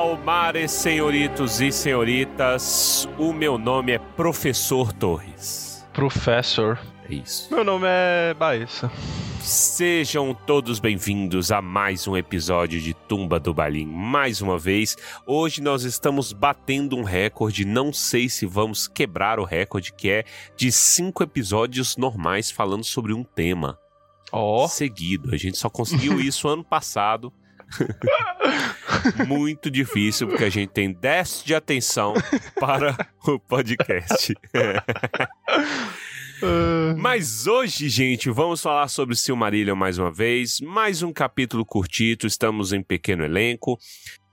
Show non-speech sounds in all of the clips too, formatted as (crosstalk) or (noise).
Palmares, senhoritos e senhoritas. O meu nome é Professor Torres. Professor. É isso. Meu nome é Baessa. Sejam todos bem-vindos a mais um episódio de Tumba do Balim. Mais uma vez, hoje nós estamos batendo um recorde. Não sei se vamos quebrar o recorde, que é de cinco episódios normais falando sobre um tema. Ó. Seguido. A gente só conseguiu (laughs) isso ano passado. (laughs) Muito difícil, porque a gente tem déficit de atenção para o podcast. (laughs) Mas hoje, gente, vamos falar sobre Silmarillion mais uma vez. Mais um capítulo curtito, estamos em pequeno elenco.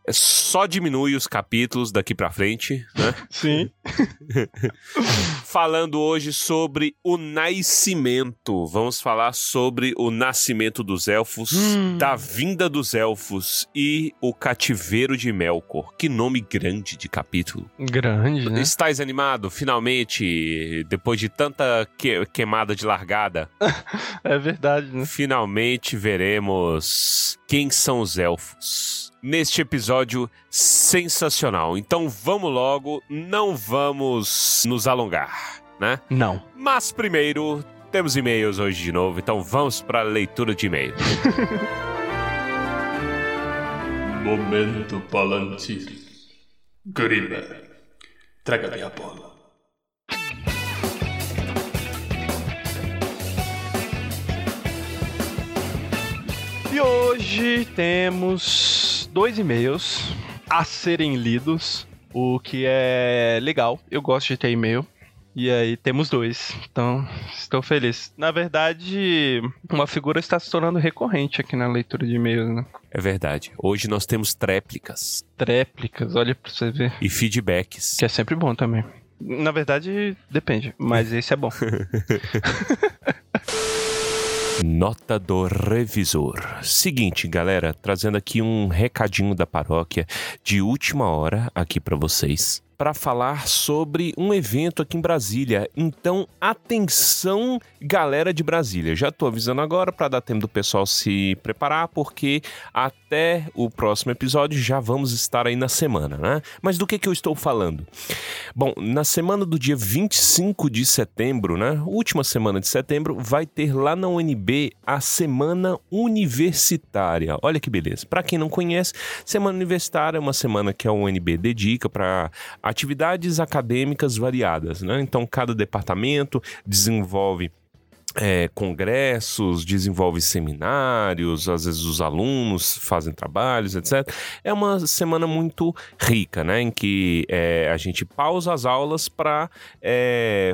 Só diminui os capítulos daqui pra frente, né? Sim. (laughs) Falando hoje sobre o nascimento. Vamos falar sobre o nascimento dos elfos, Hum. da vinda dos elfos e o cativeiro de Melkor. Que nome grande de capítulo. Grande, né? Estás animado? Finalmente, depois de tanta que- queimada de largada, (laughs) É verdade, né? finalmente veremos quem são os elfos. Neste episódio sensacional. Então vamos logo, não vamos nos alongar, né? Não. Mas primeiro, temos e-mails hoje de novo, então vamos para a leitura de e-mail. (laughs) Momento Palantir. Grima, traga-me a bola. E hoje temos dois e-mails a serem lidos, o que é legal. Eu gosto de ter e-mail. E aí temos dois. Então, estou feliz. Na verdade, uma figura está se tornando recorrente aqui na leitura de e-mails, né? É verdade. Hoje nós temos tréplicas Tréplicas, olha pra você ver. e feedbacks. Que é sempre bom também. Na verdade, depende, mas esse é bom. (laughs) Nota do revisor. Seguinte, galera, trazendo aqui um recadinho da paróquia de última hora aqui para vocês. Para falar sobre um evento aqui em Brasília. Então, atenção, galera de Brasília. Já tô avisando agora para dar tempo do pessoal se preparar, porque até o próximo episódio já vamos estar aí na semana, né? Mas do que, que eu estou falando? Bom, na semana do dia 25 de setembro, né? Última semana de setembro, vai ter lá na UNB a Semana Universitária. Olha que beleza. Para quem não conhece, Semana Universitária é uma semana que a UNB dedica para atividades acadêmicas variadas, né? Então, cada departamento desenvolve é, congressos, desenvolve seminários, às vezes os alunos fazem trabalhos, etc. É uma semana muito rica, né? Em que é, a gente pausa as aulas para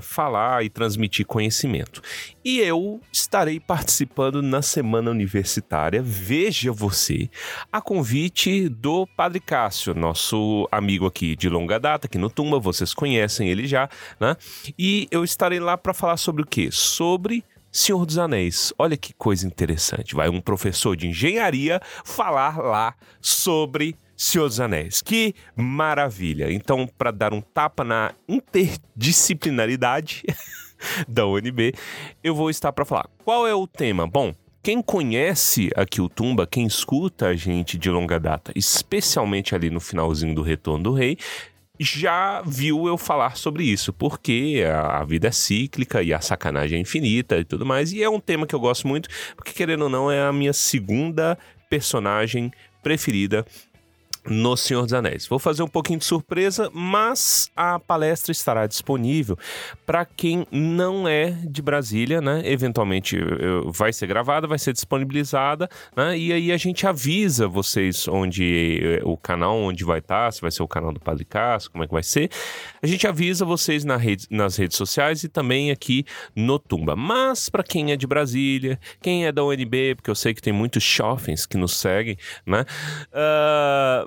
falar e transmitir conhecimento. E eu estarei participando na semana universitária, veja você, a convite do Padre Cássio, nosso amigo aqui de longa data, aqui no Tumba, vocês conhecem ele já, né? E eu estarei lá para falar sobre o quê? Sobre Senhor dos Anéis. Olha que coisa interessante. Vai um professor de engenharia falar lá sobre Senhor dos Anéis. Que maravilha. Então, para dar um tapa na interdisciplinaridade (laughs) (laughs) da UNB, eu vou estar para falar. Qual é o tema? Bom, quem conhece aqui o Tumba, quem escuta a gente de longa data, especialmente ali no finalzinho do Retorno do Rei, já viu eu falar sobre isso, porque a, vida é cíclica e a sacanagem é infinita e tudo mais. E é um tema que eu gosto muito, porque querendo ou não, é a minha segunda personagem preferida no Senhor dos Anéis. Vou fazer um pouquinho de surpresa, mas a palestra estará disponível para quem não é de Brasília, né? Eventualmente vai ser gravada, vai ser disponibilizada, né? E aí a gente avisa vocês onde eh, o canal onde vai estar, se vai ser o canal do Padre Cássio, como é que vai ser. A gente avisa vocês na rede- nas redes sociais e também aqui no Tumba. Mas para quem é de Brasília, quem é da UNB, porque eu sei que tem muitos shoppings que nos seguem, né? Ah,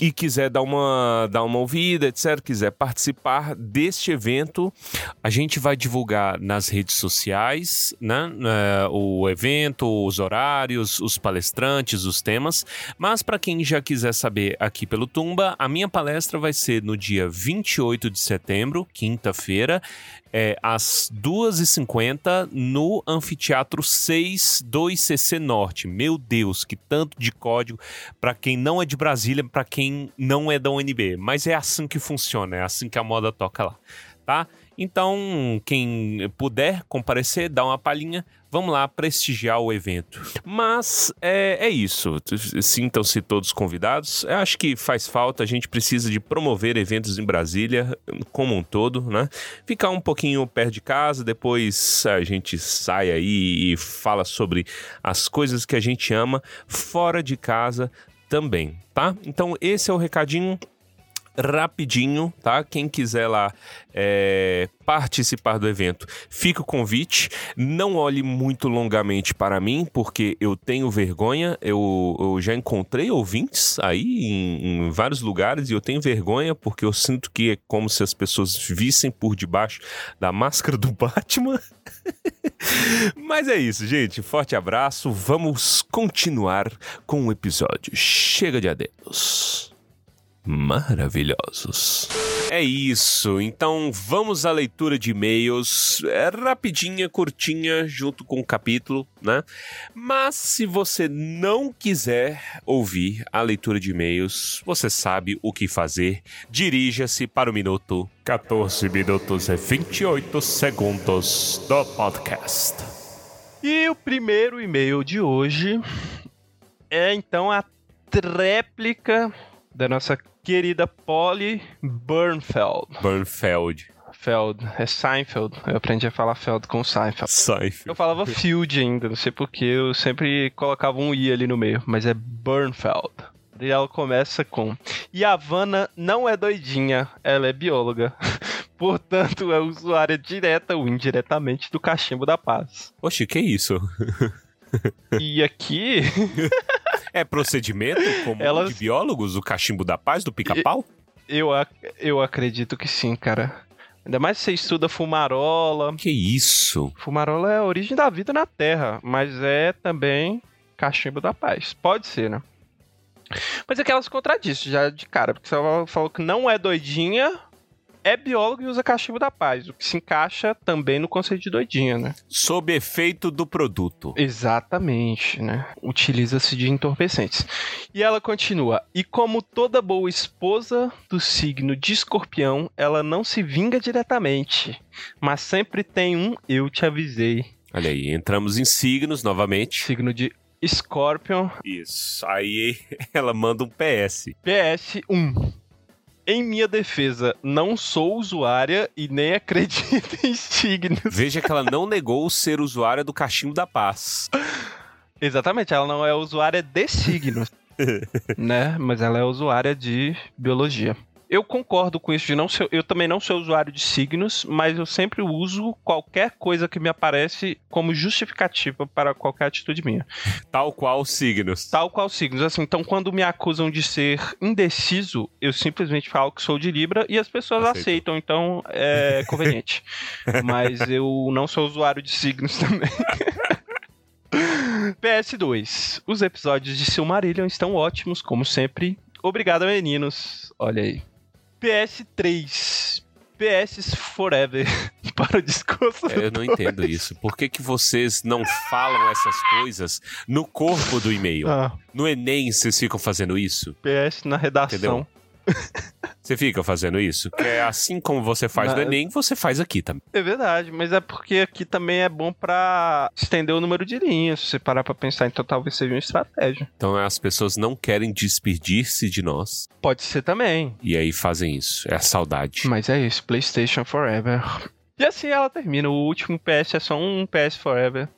e quiser dar uma, dar uma ouvida, etc., quiser participar deste evento, a gente vai divulgar nas redes sociais, né? eh, o evento, os horários, os palestrantes, os temas. Mas para quem já quiser saber aqui pelo Tumba, a minha palestra vai ser no dia 28 de setembro, quinta-feira, é, às 2h50 no Anfiteatro 6 do ICC Norte. Meu Deus, que tanto de código para quem não é de Brasília, para quem quem não é da UNB, mas é assim que funciona, é assim que a moda toca lá, tá? Então, quem puder comparecer, dá uma palhinha, vamos lá prestigiar o evento. Mas é, é isso. Sintam-se todos convidados. Eu acho que faz falta, a gente precisa de promover eventos em Brasília como um todo, né? Ficar um pouquinho perto de casa, depois a gente sai aí e fala sobre as coisas que a gente ama fora de casa também, tá? Então esse é o recadinho rapidinho, tá? Quem quiser lá é, participar do evento, fica o convite. Não olhe muito longamente para mim, porque eu tenho vergonha. Eu, eu já encontrei ouvintes aí em, em, vários lugares e eu tenho vergonha porque eu sinto que é como se as pessoas vissem por debaixo da máscara do Batman. (laughs) Mas é isso, gente. Forte abraço. Vamos continuar com o episódio. Chega de adeus maravilhosos. É isso, então vamos à leitura de e-mails, é rapidinha, curtinha, junto com o capítulo, né? Mas se você não quiser ouvir a leitura de e-mails, você sabe o que fazer. Dirija-se para o minuto 14 minutos e 28 segundos do podcast. E o primeiro e-mail de hoje é então a réplica da nossa querida Polly Burnfeld. Burnfeld. Feld, é Seinfeld. Eu aprendi a falar Feld com Seinfeld. Seinfeld. Eu falava Field ainda, não sei porquê, eu sempre colocava um I ali no meio, mas é Burnfeld. E ela começa com: E a Havana não é doidinha, ela é bióloga. (laughs) Portanto, é usuária direta ou indiretamente do cachimbo da paz. Oxe, que isso? (laughs) e aqui. (laughs) É procedimento comum Elas... de biólogos, o cachimbo da paz, do pica-pau? Eu, eu acredito que sim, cara. Ainda mais se você estuda fumarola. Que isso? Fumarola é a origem da vida na Terra, mas é também cachimbo da paz. Pode ser, né? Mas é que ela se contradisse já de cara, porque você falou que não é doidinha, é biólogo e usa cachimbo da paz, o que se encaixa também no conceito de doidinha, né? Sob efeito do produto. Exatamente, né? Utiliza-se de entorpecentes. E ela continua: e como toda boa esposa do signo de escorpião, ela não se vinga diretamente, mas sempre tem um eu te avisei. Olha aí, entramos em signos novamente. Signo de Scorpion. Isso. Aí (laughs) ela manda um PS. PS 1. Em minha defesa, não sou usuária e nem acredito (laughs) em signos. Veja que ela não negou ser usuária do cachimbo da paz. Exatamente, ela não é usuária de signos, (laughs) né? Mas ela é usuária de biologia eu concordo com isso de não ser. Eu também não sou usuário de signos, mas eu sempre uso qualquer coisa que me aparece como justificativa para qualquer atitude minha. Tal qual signos. Tal qual signos. Assim, então, quando me acusam de ser indeciso, eu simplesmente falo que sou de Libra e as pessoas Aceito. aceitam, então é (laughs) conveniente. mas eu não sou usuário de signos (laughs) também. PS2. Os episódios de Silmarillion estão ótimos, como sempre. Obrigado, meninos. Olha aí. PS3. PS Forever (laughs) para o discurso. É, eu não entendo isso. Por que, que vocês não falam essas coisas no corpo do e-mail? Ah. No Enem vocês ficam fazendo isso? PS na redação. Entendeu? Você fica fazendo isso? Que é assim como você faz no Enem, você faz aqui também. É verdade, mas é porque aqui também é bom para estender o número de linhas. Se você parar pra pensar, então talvez seja uma estratégia. Então as pessoas não querem despedir-se de nós. Pode ser também. E aí fazem isso. É a saudade. Mas é isso, PlayStation Forever. E assim ela termina. O último PS é só um PS Forever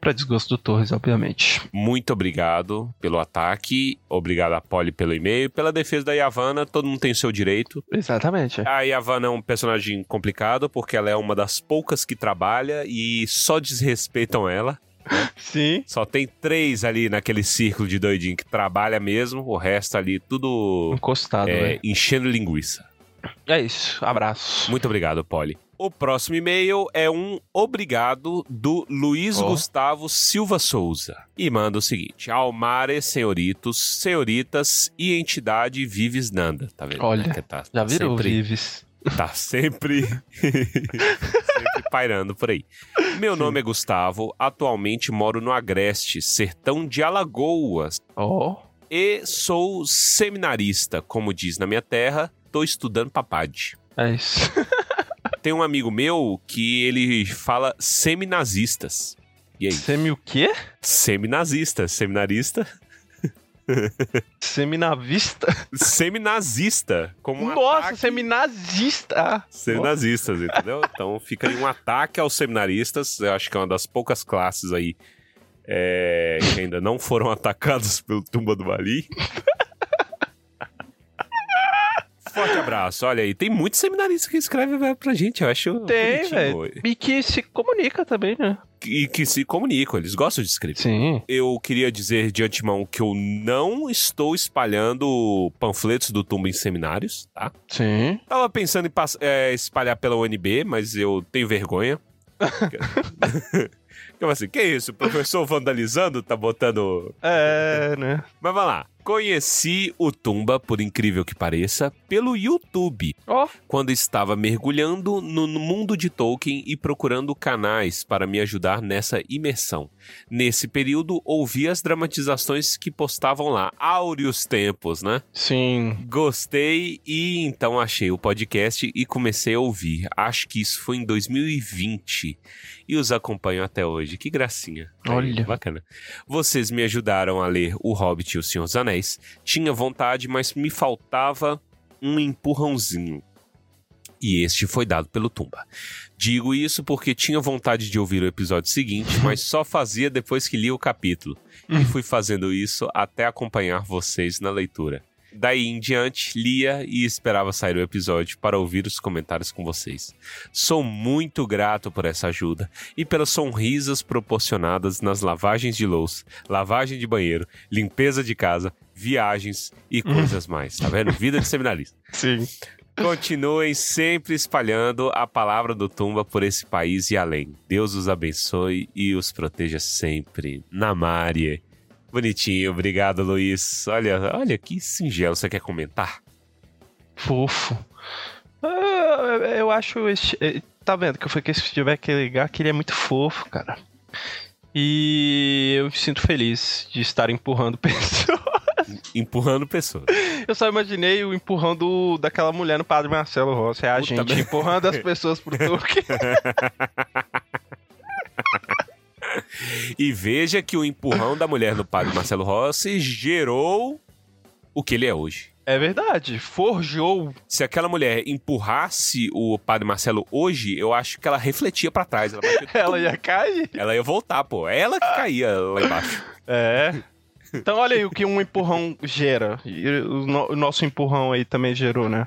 para desgosto do Torres, obviamente. Muito obrigado pelo ataque, obrigado a Polly pelo e-mail, pela defesa da Yavanna, todo mundo tem o seu direito. Exatamente. A Yavanna é um personagem complicado porque ela é uma das poucas que trabalha e só desrespeitam ela. (laughs) Sim. Só tem três ali naquele círculo de doidinho que trabalha mesmo, o resto ali tudo encostado, é, né? enchendo linguiça. É isso, abraço. Muito obrigado, Polly. O próximo e-mail é um obrigado do Luiz oh. Gustavo Silva Souza. E manda o seguinte: Almare, senhoritos, senhoritas e entidade Vives Nanda. Tá vendo? Olha, tá, tá já virou sempre, Vives. Tá sempre, (laughs) sempre pairando por aí. Meu Sim. nome é Gustavo, atualmente moro no Agreste, sertão de Alagoas. Oh e sou seminarista, como diz na minha terra, tô estudando papade. É isso. (laughs) Tem um amigo meu que ele fala seminazistas. E aí? Semi o quê? Seminazista, seminarista, Seminavista? seminazista, como um Nossa, ataque seminazista! Seminazistas, entendeu? Então fica aí um ataque aos seminaristas. Eu acho que é uma das poucas classes aí é, que ainda não foram (laughs) atacadas pelo Tumba do Bali. Forte abraço. Olha aí, tem muitos seminaristas que escrevem pra gente, eu acho. Tem, velho. E que se comunica também, né? E que se comunicam, eles gostam de escrever. Sim. Eu queria dizer de antemão que eu não estou espalhando panfletos do Tumba em seminários, tá? Sim. Tava pensando em é, espalhar pela UNB, mas eu tenho vergonha. (laughs) Como assim? Que isso? O professor vandalizando tá botando. É, né? Mas vamos lá. Conheci o Tumba, por incrível que pareça, pelo YouTube, Ó, quando estava mergulhando no mundo de Tolkien e procurando canais para me ajudar nessa imersão. Nesse período, ouvi as dramatizações que postavam lá. Áureos tempos, né? sim. Gostei e então achei o podcast e comecei a ouvir. Acho que isso foi em 2020 e os acompanho até hoje. Que gracinha. Aí, Olha. Bacana. Vocês me ajudaram a ler O Hobbit e O Senhor dos Anéis. Tinha vontade, mas me faltava um empurrãozinho. E este foi dado pelo Tumba. Digo isso porque tinha vontade de ouvir o episódio seguinte, (laughs) mas só fazia depois que lia o capítulo. E fui fazendo isso até acompanhar vocês na leitura. Daí em diante, lia e esperava sair o episódio para ouvir os comentários com vocês. Sou muito grato por essa ajuda e pelas sonrisas proporcionadas nas lavagens de louça, lavagem de banheiro, limpeza de casa, viagens e coisas mais. Tá vendo? Vida de seminarista. (laughs) Sim. Continuem sempre espalhando a palavra do Tumba por esse país e além. Deus os abençoe e os proteja sempre. Namari. Bonitinho, obrigado, Luiz. Olha, olha que singelo. Você quer comentar? Fofo. Ah, eu acho. Esse, eh, tá vendo que eu falei que se tiver que ligar, que ele é muito fofo, cara. E eu me sinto feliz de estar empurrando (laughs) pessoas. Empurrando pessoas. Eu só imaginei o empurrão do, daquela mulher no Padre Marcelo Rossi. É a Puta gente empurrando as pessoas pro Tolkien. (laughs) E veja que o empurrão da mulher no padre Marcelo Rossi gerou o que ele é hoje. É verdade. Forjou. Se aquela mulher empurrasse o padre Marcelo hoje, eu acho que ela refletia pra trás. Ela, (laughs) Ela ia cair. ela ia voltar, pô. Ela que caía lá embaixo. É. Então olha aí o que um empurrão gera. E o, no- o nosso empurrão aí também gerou, né?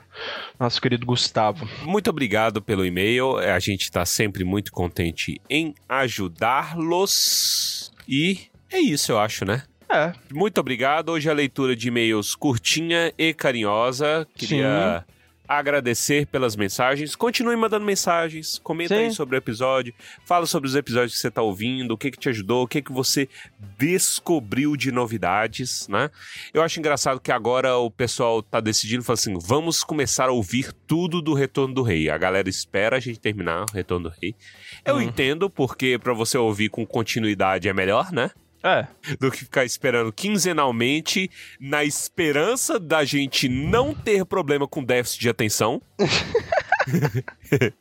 Nosso querido Gustavo. Muito obrigado pelo e-mail. A gente tá sempre muito contente em ajudá-los. E é isso, eu acho, né? É. Muito obrigado. Hoje a leitura de e-mails curtinha e carinhosa. Queria agradecer pelas mensagens. Continue mandando mensagens. Comenta Sim. aí sobre o episódio. Fala sobre os episódios que você está ouvindo. O que, que te ajudou. O que, que você descobriu de novidades, né? Eu acho engraçado que agora o pessoal tá decidindo, fala assim, vamos começar a ouvir tudo do Retorno do Rei. A galera espera a gente terminar o Retorno do Rei. Eu Uhum. entendo, porque para você ouvir com continuidade é melhor, né? É. do que ficar esperando quinzenalmente na esperança da gente não ter problema com déficit de atenção. (laughs)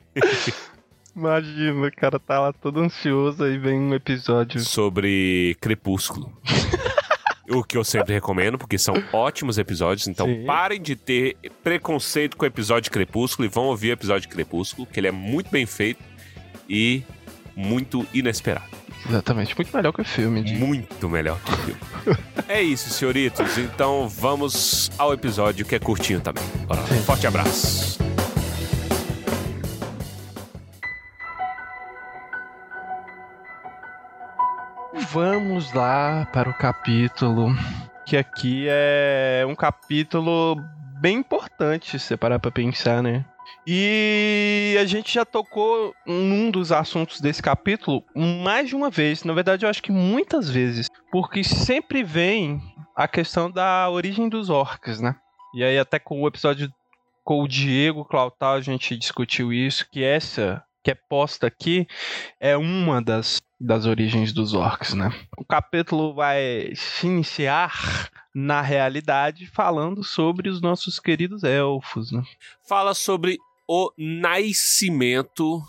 Imagina, o cara tá lá todo ansioso aí vem um episódio. sobre Crepúsculo. (laughs) O que eu sempre recomendo, porque são ótimos episódios. Então Sim. parem de ter preconceito com o episódio de Crepúsculo e vão ouvir o episódio de Crepúsculo, que ele é muito bem feito e muito inesperado. Exatamente. Muito melhor que o filme. de- Muito melhor que o filme. (laughs) é isso, senhoritos. Então vamos ao episódio que é curtinho também. Bora. Forte abraço. Vamos lá para o capítulo. Que aqui é um capítulo bem importante, se você parar pra pensar, né? E a gente já tocou num dos assuntos desse capítulo mais de uma vez. Na verdade, eu acho que muitas vezes. Porque sempre vem a questão da origem dos orcs, né? E aí, até com o episódio com o Diego Clautal, a gente discutiu isso. Que essa que é posta aqui é uma das, das origens dos orcs, né? O capítulo vai se iniciar na realidade, falando sobre os nossos queridos elfos, né? Fala sobre o nascimento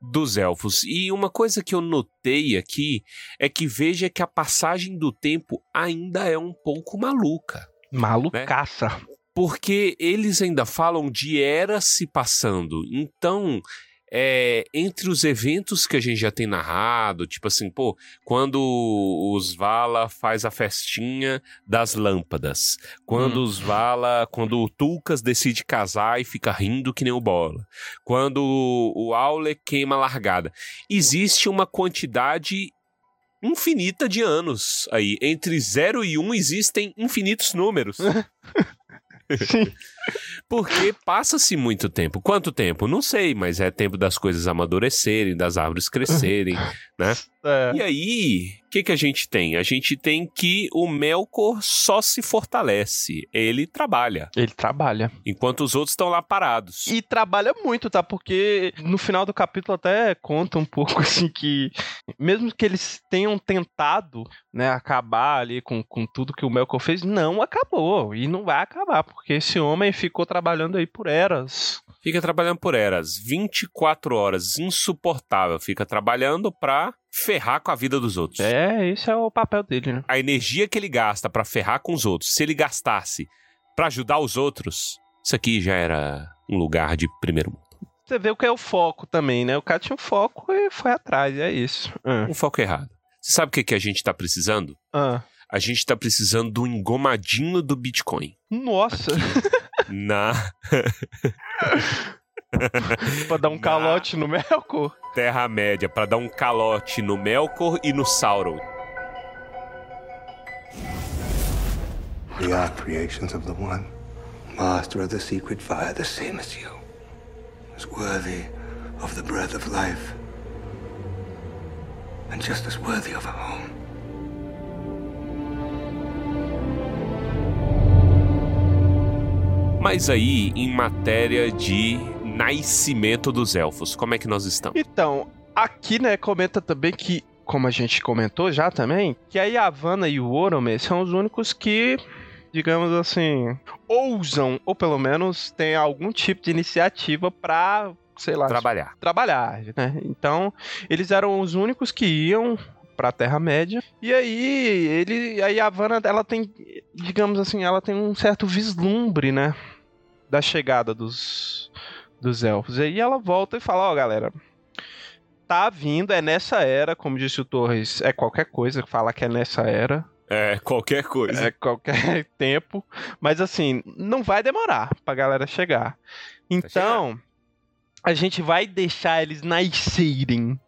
dos elfos. E uma coisa que eu notei aqui é que veja que a passagem do tempo ainda é um pouco maluca. Malucaça. Né? Porque eles ainda falam de era se passando. Então, é, entre os eventos que a gente já tem narrado, tipo assim, pô, quando os Vala faz a festinha das lâmpadas, quando hum. os Vala, quando o Tulkas decide casar e fica rindo que nem o Bola, quando o Aule queima a largada, existe uma quantidade infinita de anos aí. Entre 0 e 1 um existem infinitos números. (laughs) Sim. (laughs) Porque passa-se muito tempo. Quanto tempo? Não sei, mas é tempo das coisas amadurecerem, das árvores crescerem, (laughs) né? É. E aí, o que, que a gente tem? A gente tem que o Melkor só se fortalece. Ele trabalha. Ele trabalha. Enquanto os outros estão lá parados. E trabalha muito, tá? Porque no final do capítulo até conta um pouco (laughs) assim que, mesmo que eles tenham tentado, né, acabar ali com, com tudo que o Melkor fez, não acabou. E não vai acabar, porque esse homem ficou trabalhando aí por eras. Fica trabalhando por eras, 24 horas, insuportável. Fica trabalhando pra ferrar com a vida dos outros. É, esse é o papel dele, né? A energia que ele gasta para ferrar com os outros, se ele gastasse para ajudar os outros, isso aqui já era um lugar de primeiro mundo. Você vê o que é o foco também, né? O cara tinha um foco e foi atrás, é isso. Ah. Um foco errado. Você sabe o que, que a gente tá precisando? Ah. A gente tá precisando do engomadinho do Bitcoin. Nossa! (laughs) Na. (laughs) pra dar um calote no Melkor? Terra-média, pra dar um calote no Melkor e no Sauron. We are creations of the One, master of the secret fire, the same as you, as worthy of the breath of life, and just as worthy of a home. Mas aí, em matéria de nascimento dos elfos, como é que nós estamos? Então, aqui, né, comenta também que, como a gente comentou já também, que a Yavanna e o Orome são os únicos que digamos assim, ousam, ou pelo menos têm algum tipo de iniciativa para, sei lá, trabalhar. Trabalhar, né? Então, eles eram os únicos que iam para a Terra Média. E aí, ele, a Yavanna, ela tem, digamos assim, ela tem um certo vislumbre, né, da chegada dos, dos elfos. E aí ela volta e fala: Ó, oh, galera, tá vindo, é nessa era, como disse o Torres, é qualquer coisa que fala que é nessa era. É, qualquer coisa. É qualquer (laughs) tempo. Mas assim, não vai demorar pra galera chegar. Então, a gente vai deixar eles nascerem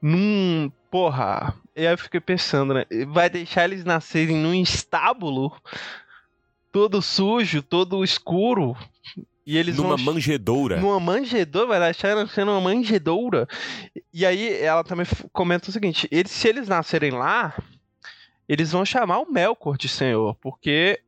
num. Porra. E aí eu fiquei pensando, né? Vai deixar eles nascerem num estábulo todo sujo, todo escuro. E eles numa vão... manjedoura. Numa manjedoura, vai deixar sendo uma manjedoura. E aí ela também comenta o seguinte: eles, se eles nascerem lá, eles vão chamar o Melkor de senhor, porque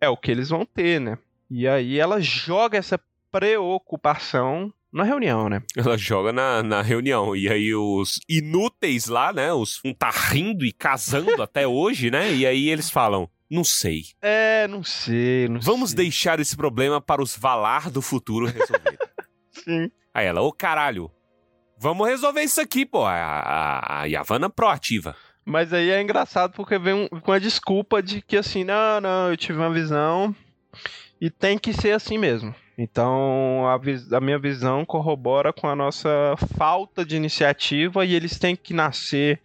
é o que eles vão ter, né? E aí ela joga essa preocupação na reunião, né? Ela joga na, na reunião. E aí os inúteis lá, né? Os um tá rindo e casando (laughs) até hoje, né? E aí eles falam: não sei. É, não sei, não Vamos sei. deixar esse problema para os Valar do futuro resolver. (laughs) Sim. Aí ela, ô caralho, vamos resolver isso aqui, pô. A, a, a Yavanna proativa. Mas aí é engraçado porque vem um, com a desculpa de que assim, não, não, eu tive uma visão e tem que ser assim mesmo. Então, a, a, minha visão corrobora com a nossa falta de iniciativa e eles têm que nascer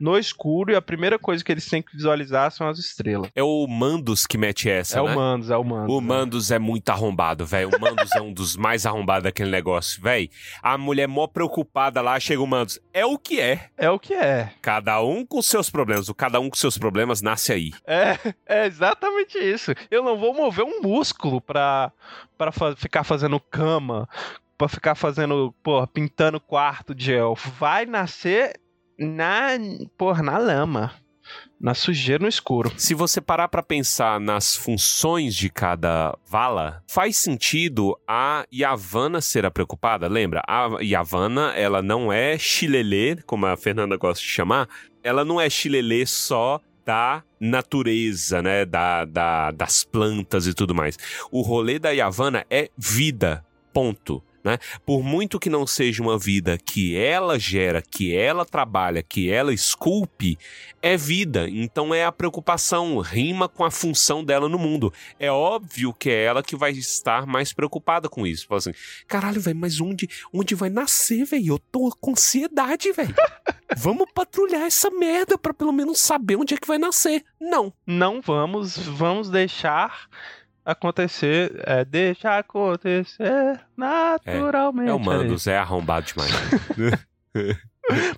no escuro e a primeira coisa que eles têm que visualizar são as estrelas. É o Mandos que mete essa, é né? o Mandos, é o Mandos. O Mandos é, é muito arrombado, velho. O Mandos é um dos mais arrombados daquele negócio, velho. A mulher mó preocupada lá, chega o Mandos. É o que é. É o que é. Cada um com seus problemas. O cada um com seus problemas nasce aí. É, é exatamente isso. Eu não vou mover um músculo pra, pra ficar fazendo cama, pra ficar fazendo, porra, pintando quarto de elfo. Vai nascer na, porra, na lama. Na sujeira no escuro. Se você parar para pensar nas funções de cada vala, faz sentido a Yavanna ser a preocupada. Lembra? A Yavanna, ela não é chilelê, como a Fernanda gosta de chamar. Ela não é chilelê só da natureza, né? Da, da, das plantas e tudo mais. O rolê da Yavanna é vida, ponto. Né? Por muito que não seja uma vida que ela gera, que ela trabalha, que ela esculpe, é vida. Então é a preocupação, rima com a função dela no mundo. É óbvio que é ela que vai estar mais preocupada com isso. Fala assim, caralho, velho, mas onde, onde vai nascer, velho? Eu tô com ansiedade, velho. (laughs) vamos patrulhar essa merda para pelo menos saber onde é que vai nascer. Não. Não vamos, vamos deixar acontecer, é, deixa acontecer naturalmente. É, é o Mandos, é arrombado demais. (laughs)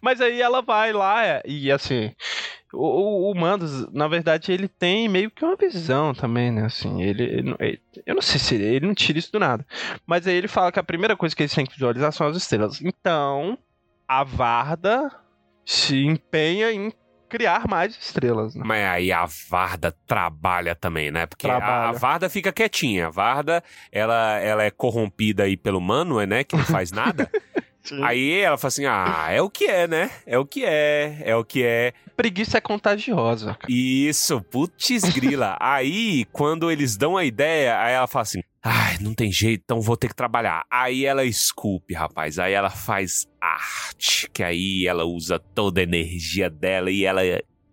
Mas aí ela vai lá é, e assim, o, o, Mandos, na verdade, ele tem meio que uma visão também, né? Assim, ele, ele, eu não sei se ele, ele não tira isso do nada, mas aí ele fala que a primeira coisa que eles têm que visualizar são as estrelas. Então, a Varda se empenha em criar mais estrelas. Né? Mas aí a Varda trabalha também, né? Porque a, a, Varda fica quietinha. A Varda, ela, ela é corrompida aí pelo Mano, né? Que não faz nada. (laughs) Aí ela fala assim: ah, é o que é, né? É o que é, é o que é. Preguiça é contagiosa. Isso, putz grila. aí, quando eles dão a ideia, aí ela fala assim: ai, não tem jeito, então vou ter que trabalhar. Aí ela esculpe, rapaz. Aí ela faz arte, que aí ela usa toda a energia dela e ela,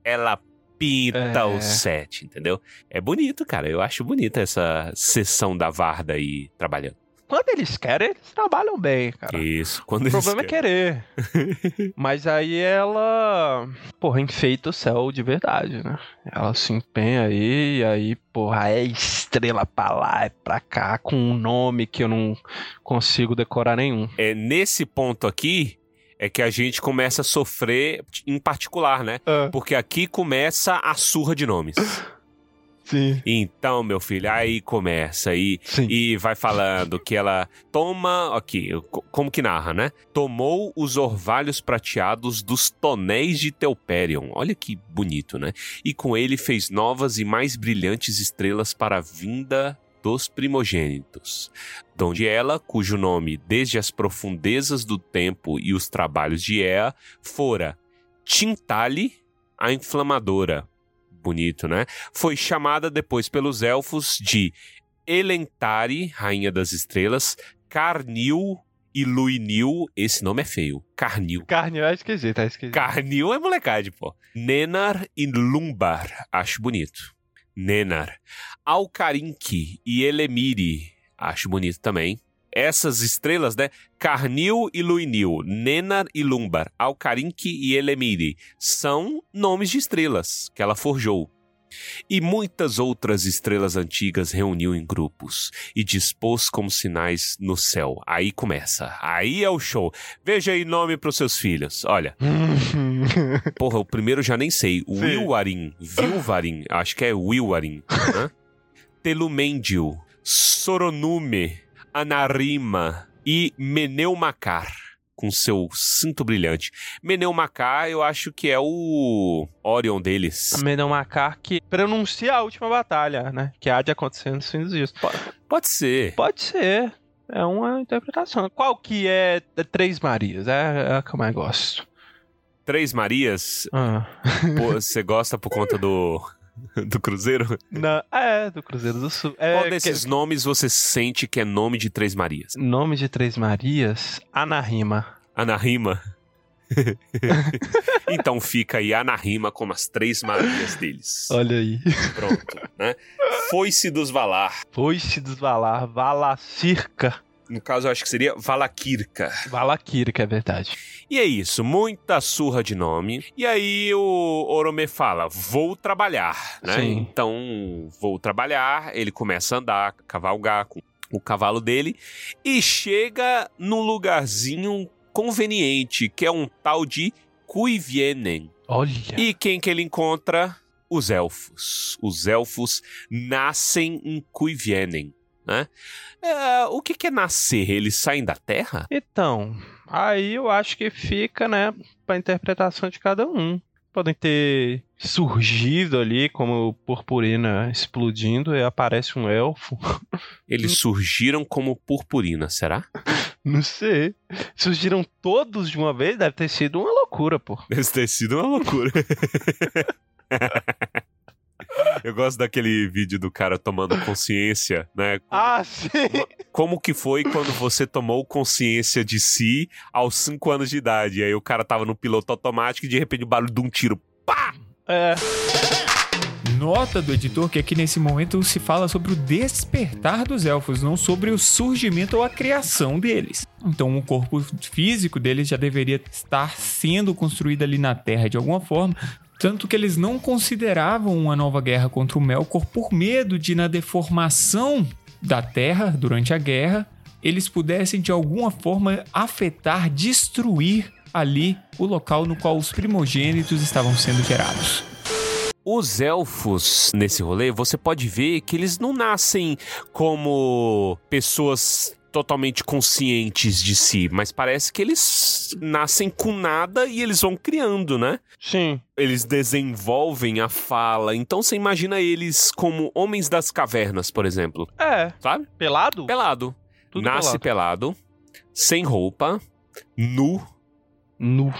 ela pinta é. o set, entendeu? É bonito, cara. Eu acho bonita essa sessão da Varda aí trabalhando quando eles querem, eles trabalham bem, cara. Isso, quando O problema querem. é querer. (laughs) Mas aí ela, porra, enfeita o céu de verdade, né? Ela se empenha aí, e aí, porra, é estrela pra lá, é pra cá, com um nome que eu não consigo decorar nenhum. É nesse ponto aqui é que a gente começa a sofrer em particular, né? É. Porque aqui começa a surra de nomes. (laughs) Sim. Então, meu filho, aí começa e, e vai falando que ela toma. Aqui, como que narra, né? Tomou os orvalhos prateados dos tonéis de Teuperion. Olha que bonito, né? E com ele fez novas e mais brilhantes estrelas para a vinda dos primogênitos, donde ela, cujo nome desde as profundezas do tempo e os trabalhos de Ea fora Tintali, a inflamadora, bonito, né? Foi chamada depois pelos elfos de Elentari, Rainha das Estrelas, Carnil e Luinil, esse nome é feio. Carnil. Carnil é esquisito, tá esquisito. Carnil é molecade, pô. Nenar e Lumbar, acho bonito. Nenar. Alcarinque e Elemiri, acho bonito também essas estrelas, né? Carnil e Luinil, Nenar e Lumbar, Alcarinque e Elemiri, são nomes de estrelas que ela forjou. E muitas outras estrelas antigas reuniu em grupos e dispôs como sinais no céu. Aí começa. Aí é o show. Veja aí nome para os seus filhos. Olha. (laughs) Porra, o primeiro já nem sei. Wilwarin. Vilvarin. Acho que é Wilwarin. Né? (laughs) Telumendio. Soronume. Anarima e Meneumacar com seu cinto brilhante. Meneumacar, eu acho que é o Orion deles. Meneumacar que pronuncia a última batalha, né? Que há de acontecer nos fins dias. Pode, pode ser. Pode ser. É uma interpretação. Qual que é Três Marias? É, é a que eu mais gosto. Três Marias? Ah. você gosta por conta do (laughs) (laughs) Do Cruzeiro? Não, é, do Cruzeiro do Sul. É, Qual desses que... nomes você sente que é nome de Três Marias? Nome de Três Marias? Anarima. Anarima? (laughs) então fica aí Anarima como as Três Marias deles. Olha aí. Pronto, né? Foi-se dos Valar. Foi-se dos Valar. Valacirca. No caso, eu acho que seria Valakirka. Valakirka, é verdade. E é isso, muita surra de nome. E aí o Orome fala: vou trabalhar, né? Sim. Então, vou trabalhar. Ele começa a andar, cavalgar com o cavalo dele e chega num lugarzinho conveniente, que é um tal de Kuivienen. Olha. E quem que ele encontra? Os elfos. Os elfos nascem em Kuivienen né? É, o que, que é nascer? Eles saem da Terra? Então, aí eu acho que fica, né, para interpretação de cada um. Podem ter surgido ali, como purpurina explodindo, e aparece um elfo. (laughs) Eles surgiram como purpurina, será? (laughs) Não sei. Surgiram todos de uma vez? Deve ter sido uma loucura, pô. Deve ter sido uma loucura. (laughs) Eu gosto daquele vídeo do cara tomando (laughs) consciência, né? Ah, sim! Como que foi quando você tomou consciência de si aos 5 anos de idade? E aí o cara tava no piloto automático e de repente o barulho de um tiro. Pá! É. Nota do editor que aqui nesse momento se fala sobre o despertar dos elfos, não sobre o surgimento ou a criação deles. Então o corpo físico deles já deveria estar sendo construído ali na Terra de alguma forma, tanto que eles não consideravam uma nova guerra contra o Melkor por medo de, na deformação da Terra durante a guerra, eles pudessem de alguma forma afetar, destruir ali o local no qual os primogênitos estavam sendo gerados. Os elfos nesse rolê, você pode ver que eles não nascem como pessoas totalmente conscientes de si, mas parece que eles nascem com nada e eles vão criando, né? Sim. Eles desenvolvem a fala. Então você imagina eles como homens das cavernas, por exemplo, É. sabe? Pelado? Pelado. Tudo Nasce pelado, sem roupa, nu Nu.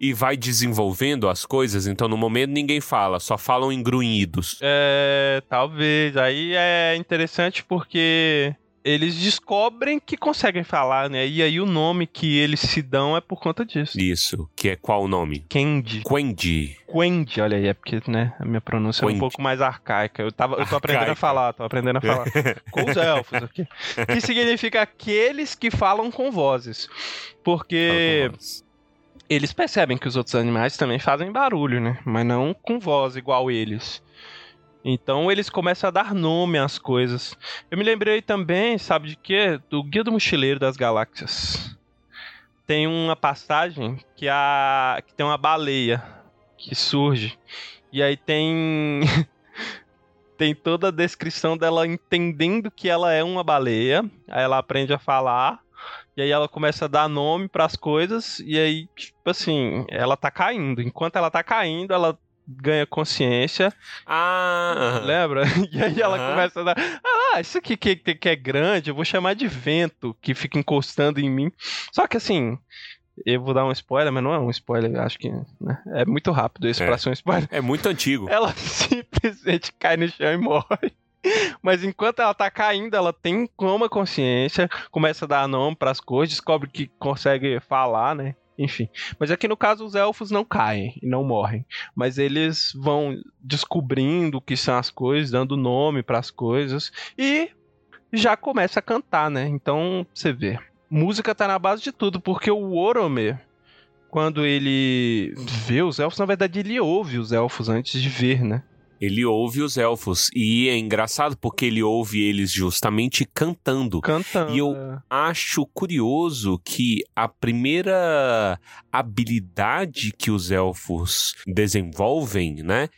e vai desenvolvendo as coisas. Então no momento ninguém fala, só falam em grunhidos. É, talvez. Aí é interessante porque eles descobrem que conseguem falar, né? E aí o nome que eles se dão é por conta disso. Isso, que é qual o nome? Kendi. Quendi. Quendi, olha aí, é porque, né, a minha pronúncia é Quendi. um pouco mais arcaica. Eu, tava, eu tô aprendendo a Arcaica. falar, tô aprendendo a falar. (laughs) com os elfos aqui. Que significa aqueles que falam com vozes. Porque eles percebem que os outros animais também fazem barulho, né? Mas não com voz igual eles. Então eles começam a dar nome às coisas. Eu me lembrei também, sabe de quê? Do Guia do Mochileiro das Galáxias. Tem uma passagem que, a... que tem uma baleia que surge. E aí tem. (laughs) tem toda a descrição dela entendendo que ela é uma baleia. Aí ela aprende a falar. E aí ela começa a dar nome pras coisas. E aí, tipo assim, ela tá caindo. Enquanto ela tá caindo, ela ganha consciência. Ah, Lembra? (laughs) E aí ela começa a dar. Ah, isso aqui que, que, é grande, eu vou chamar de vento, que fica encostando em mim. Só que assim. Eu vou dar um spoiler, mas não é um spoiler, acho que né, é muito rápido esse É. pra ser um spoiler. é muito antigo. (laughs) Ela simplesmente cai no chão e morre. (laughs) Mas enquanto ela tá caindo, ela tem uma consciência, começa a dar nome pras coisas, descobre que consegue falar, né? Enfim. Mas aqui no caso os elfos não caem e não morrem, mas eles vão descobrindo o que são as coisas, dando nome pras coisas e já começa a cantar, né? Então, você vê. Música tá na base de tudo, porque o Oromir quando ele vê os elfos, na verdade ele ouve os elfos antes de ver, né? Ele ouve os elfos. E é engraçado porque ele ouve eles justamente cantando. Cantando. E eu- é. Acho curioso que a primeira habilidade que os elfos desenvolvem, né?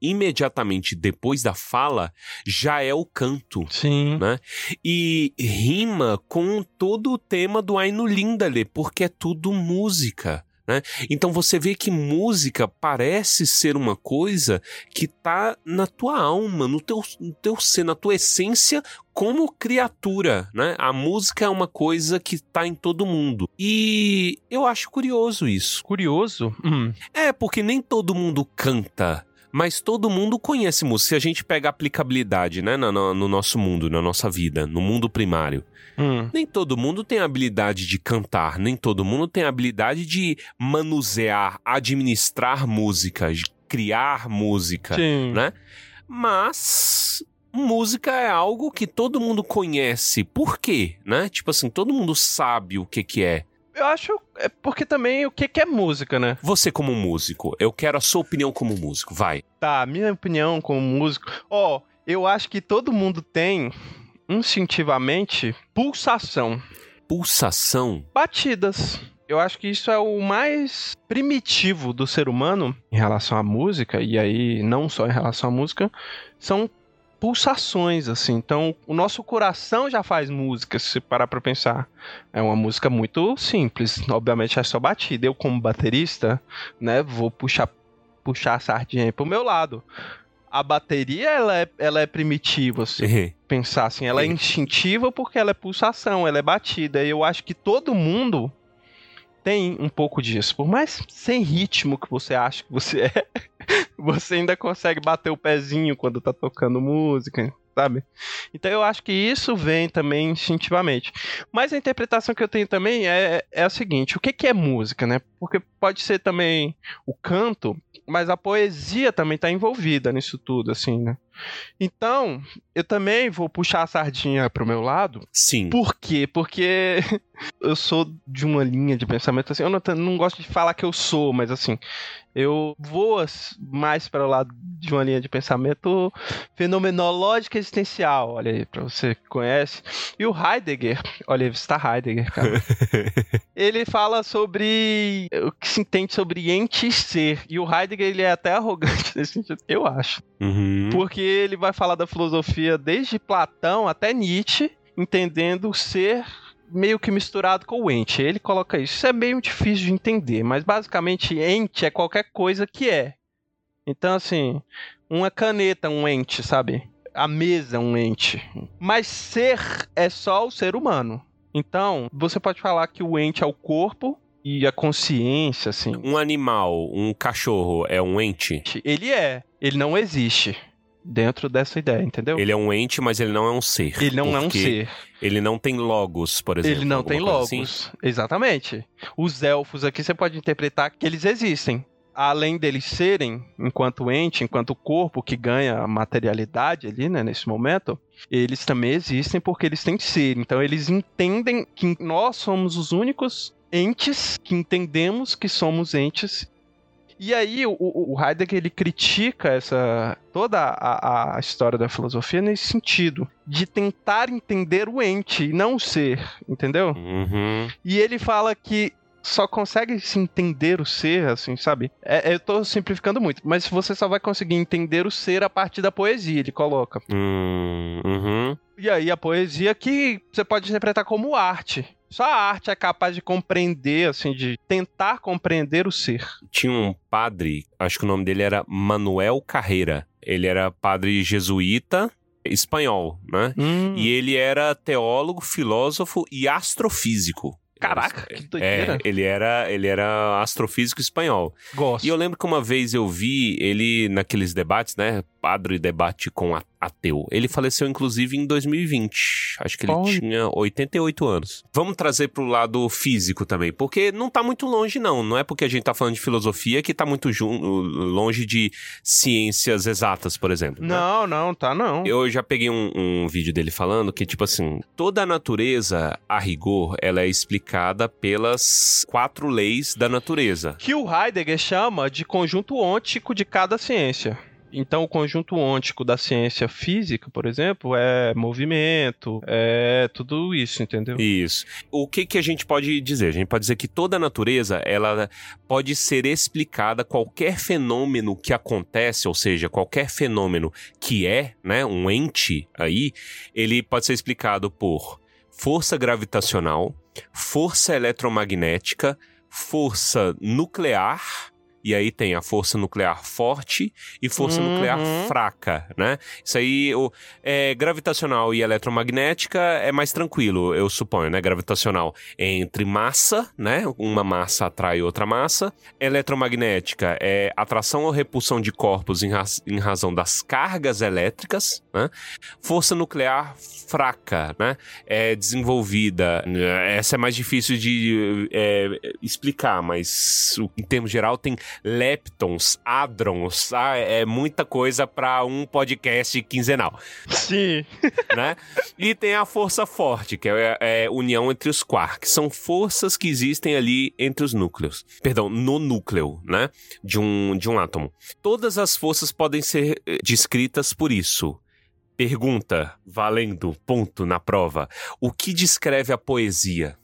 Imediatamente depois da fala, já é o canto. Sim. né? E rima com todo o tema do Ainu Lindale, porque é tudo música. Né? Então você vê que música parece ser uma coisa que tá na tua alma, no teu, no teu ser, na tua essência como criatura, né? A música é uma coisa que tá em todo mundo. E eu acho curioso isso. Curioso. Hum. É, porque nem todo mundo canta. Mas todo mundo conhece música. Se a gente pega a aplicabilidade, né, no, no- no nosso mundo, na nossa vida, no mundo primário, Hum. nem todo mundo tem a habilidade de cantar, nem todo mundo tem a habilidade de manusear, administrar música, de criar música, Sim. né? Mas música é algo que todo mundo conhece. Por quê, né? Tipo assim, todo mundo sabe o que que é. Eu acho. É porque também o que, que é música, né? Você como músico, eu quero a sua opinião como músico, vai. Tá, minha opinião como músico. Ó, eu acho que todo mundo tem, instintivamente, pulsação. Pulsação Batidas. Eu acho que isso é o mais primitivo do ser humano em relação à música, e aí não só em relação à música, são pulsações, assim. Então, o nosso coração já faz música, se parar pra pensar. É uma música muito simples, obviamente é só batida. Eu, como baterista, né, vou puxar, puxar a sardinha aí pro meu lado. A bateria, ela é, ela é primitiva, assim pensar assim, ela é instintiva porque ela é pulsação, ela é batida. E eu acho que todo mundo tem um pouco disso. Por mais sem ritmo que você acha que você (laughs) é, (laughs) você ainda consegue bater o pezinho quando tá tocando música, sabe? Então eu acho que isso vem também instintivamente. Mas a interpretação que eu tenho também é, é a seguinte: o que, que é música, né? Porque pode ser também o canto, mas a poesia também está envolvida nisso tudo, assim, né? Então, eu também vou puxar a sardinha pro meu lado. Sim. Por quê? Porque (laughs) eu sou de uma linha de pensamento assim. Eu não, não gosto de falar que eu sou, mas assim, eu vou mais para o lado de uma linha de pensamento fenomenológica existencial. Olha aí, para você que conhece. E o Heidegger, olha aí, está Heidegger, cara. (laughs) ele fala sobre o que se entende sobre ente e ser. E o Heidegger, ele é até arrogante (laughs) nesse sentido, eu acho. Uhum. Porque ele vai falar da filosofia desde Platão até Nietzsche, entendendo o ser meio que misturado com o ente. Ele coloca isso. Isso é meio difícil de entender, mas basicamente ente é qualquer coisa que é. Então, assim, uma caneta, um ente, sabe? A mesa, um ente. Mas ser é só o ser humano. Então, você pode falar que o ente é o corpo e a consciência, assim. Um animal, um cachorro, é um ente? Ele é. Ele não existe dentro dessa ideia, entendeu? Ele é um ente, mas ele não é um ser. Ele não é um ser. Ele não tem logos, por exemplo. Ele não tem logos. Assim? Exatamente. Os elfos aqui você pode interpretar que eles existem. Além deles serem, enquanto ente, enquanto corpo que ganha materialidade ali, né, nesse momento, eles também existem porque eles têm ser. Então eles entendem que nós somos os únicos entes que entendemos que somos entes e aí o, o Heidegger ele critica essa toda a, a história da filosofia nesse sentido de tentar entender o ente e não o ser, entendeu? Uhum. E ele fala que só consegue se entender o ser, assim, sabe? É, eu tô simplificando muito, mas você só vai conseguir entender o ser a partir da poesia, ele coloca. Hum, uhum. E aí a poesia que você pode interpretar como arte. Só a arte é capaz de compreender, assim, de tentar compreender o ser. Tinha um padre, acho que o nome dele era Manuel Carreira. Ele era padre jesuíta espanhol, né? Hum. E ele era teólogo, filósofo e astrofísico. Caraca, que doideira. É, ele era, ele era astrofísico espanhol. Gosto. E eu lembro que uma vez eu vi ele naqueles debates, né? Padre debate com ateu. Ele faleceu, inclusive, em 2020. Acho que ele Olha. tinha 88 anos. Vamos trazer pro lado físico também, porque não tá muito longe, não. Não é porque a gente tá falando de filosofia que tá muito longe de ciências exatas, por exemplo. né? Não, não, tá não. Eu já peguei um, um vídeo dele falando que, tipo assim, toda a natureza, a rigor, ela é explicada pelas quatro leis da natureza. Que o Heidegger chama de conjunto ôntico de cada ciência. Então, o conjunto ôntico da ciência física, por exemplo, é movimento, é tudo isso, entendeu? Isso. O que, que a gente pode dizer? A gente pode dizer que toda a natureza, ela pode ser explicada, qualquer fenômeno que acontece, ou seja, qualquer fenômeno que é, né, um ente aí, ele pode ser explicado por força gravitacional, força eletromagnética, força nuclear, e aí tem a força nuclear forte e força Uhum. nuclear fraca, né? Isso aí, o, é, gravitacional e eletromagnética é mais tranquilo, eu suponho, né? Gravitacional é entre massa, né? Uma massa atrai outra massa. Eletromagnética é atração ou repulsão de corpos em, raz- em razão das cargas elétricas, né? Força nuclear fraca, né? É desenvolvida. Essa é mais difícil de é, explicar, mas em termos geral tem leptons, hadrons, ah, é muita coisa para um podcast quinzenal Sim. (laughs) né? E tem a força forte, que é, é união entre os quarks. São forças que existem ali entre os núcleos. Perdão, no núcleo, né? De um, de um átomo. Todas as forças podem ser eh, descritas por isso. Pergunta, valendo, ponto na prova. O que descreve a poesia?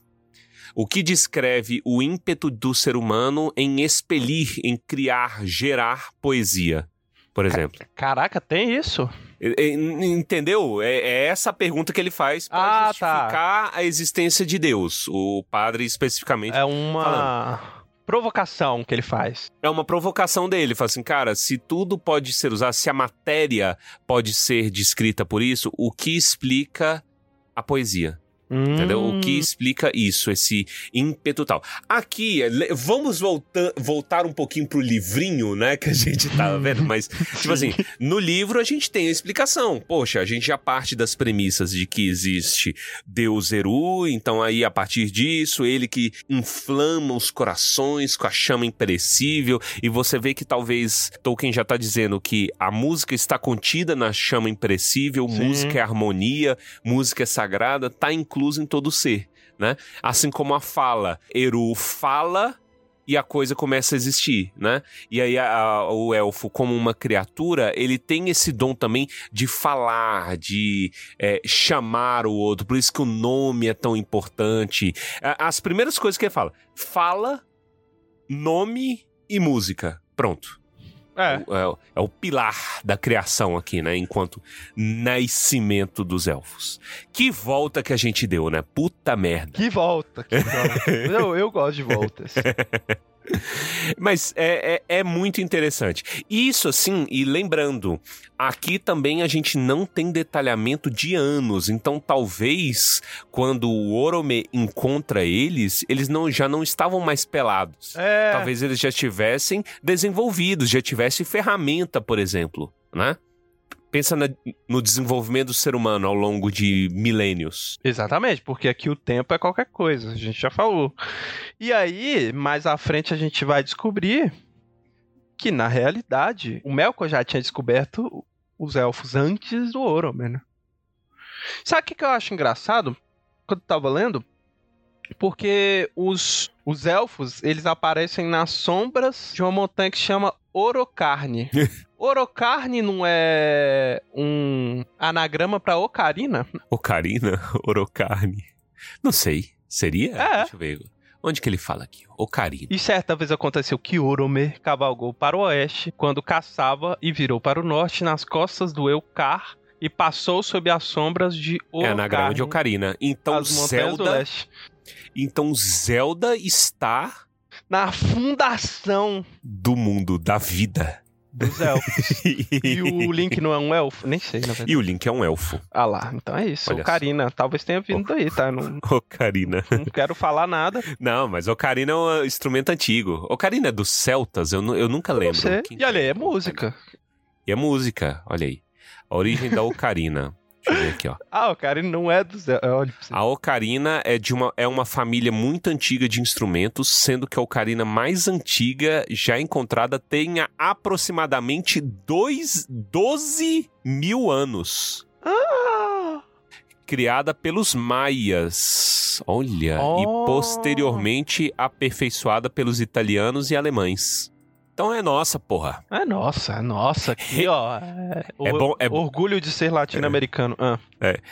O que descreve o ímpeto do ser humano em expelir, em criar, gerar poesia? Por exemplo. Caraca, tem isso? Entendeu? É, é essa a pergunta que ele faz para Ah, tá. justificar a existência de Deus. O padre especificamente. É uma provocação que ele faz. É uma provocação dele. Ele fala assim, cara, se tudo pode ser usado, se a matéria pode ser descrita por isso, o que explica a poesia? Entendeu? O que Hum, explica isso, esse ímpeto tal. Aqui, é, vamos voltar, voltar um pouquinho pro livrinho, né? Que a gente tá (laughs) vendo, mas, tipo assim, no livro a gente tem a explicação. Poxa, a gente já parte das premissas de que existe Deus Eru, então aí a partir disso, ele que inflama os corações com a chama imperecível, e você vê que talvez Tolkien já tá dizendo que a música está contida na chama imperecível, Sim. música é harmonia, música é sagrada, tá incluso em todo ser, né? Assim como a fala, Eru fala e a coisa começa a existir, né? E aí a- a- o elfo, como uma criatura, ele tem esse dom também de falar, de é, chamar o outro. Por isso que o nome é tão importante. As primeiras coisas que ele fala: fala, nome e música. Pronto. É. É, o- é o pilar da criação aqui, né? Enquanto nascimento dos elfos. Que volta que a gente deu, né? Puta merda. Que volta, que (laughs) volta. eu, eu gosto de voltas. (laughs) Mas é, é, é muito interessante. Isso assim, e lembrando, aqui também a gente não tem detalhamento de anos, então talvez quando o Orome encontra eles, eles não, já não estavam mais pelados. É. Talvez eles já tivessem desenvolvidos, já tivesse ferramenta, por exemplo, né? Pensa na- no desenvolvimento do ser humano ao longo de milênios. Exatamente, porque aqui o tempo é qualquer coisa, a gente já falou. E aí, mais à frente a gente vai descobrir que, na realidade, o Melkor já tinha descoberto os elfos antes do Oromer, né? Sabe o que, que eu acho engraçado quando eu tava lendo? Porque os, os elfos, eles aparecem nas sombras de uma montanha que chama Orocarne. (laughs) Orocarne não é um anagrama pra Ocarina? Ocarina? (laughs) Orocarne? Não sei. Seria? É. Deixa eu ver. Onde que ele fala aqui? Ocarina. E certa vez aconteceu que Oromer cavalgou para o oeste quando caçava e virou para o norte nas costas do Eucar e passou sob as sombras de É Ocarne, anagrama de Ocarina. Então Zelda, então Zelda está Na fundação do mundo da vida. dos elfos. (laughs) e o Link não é um elfo? Nem sei, na verdade. E o Link é um elfo. Ah lá, então é isso. Olha Ocarina, talvez tenha vindo daí, tá? Eu Não, (laughs) Ocarina. não quero falar nada. Não, mas Ocarina é um instrumento antigo. Ocarina é dos celtas, eu, eu nunca lembro. Você. Quem E olha aí, que é música. E é música, olha aí. A origem da Ocarina. Deixa eu ver aqui, ó. Ah, Ocarina não é. Olha pra você. A ocarina é de uma, é uma família muito antiga de instrumentos, sendo que a ocarina mais antiga já encontrada tenha aproximadamente dois, 12 mil anos. Ah! Criada pelos maias. Olha, Oh. e posteriormente aperfeiçoada pelos italianos e alemães. Então é nossa, porra. É nossa, é nossa. Aqui, ó. (laughs) É, É o- bom- é- Orgulho de ser latino-americano. Ah,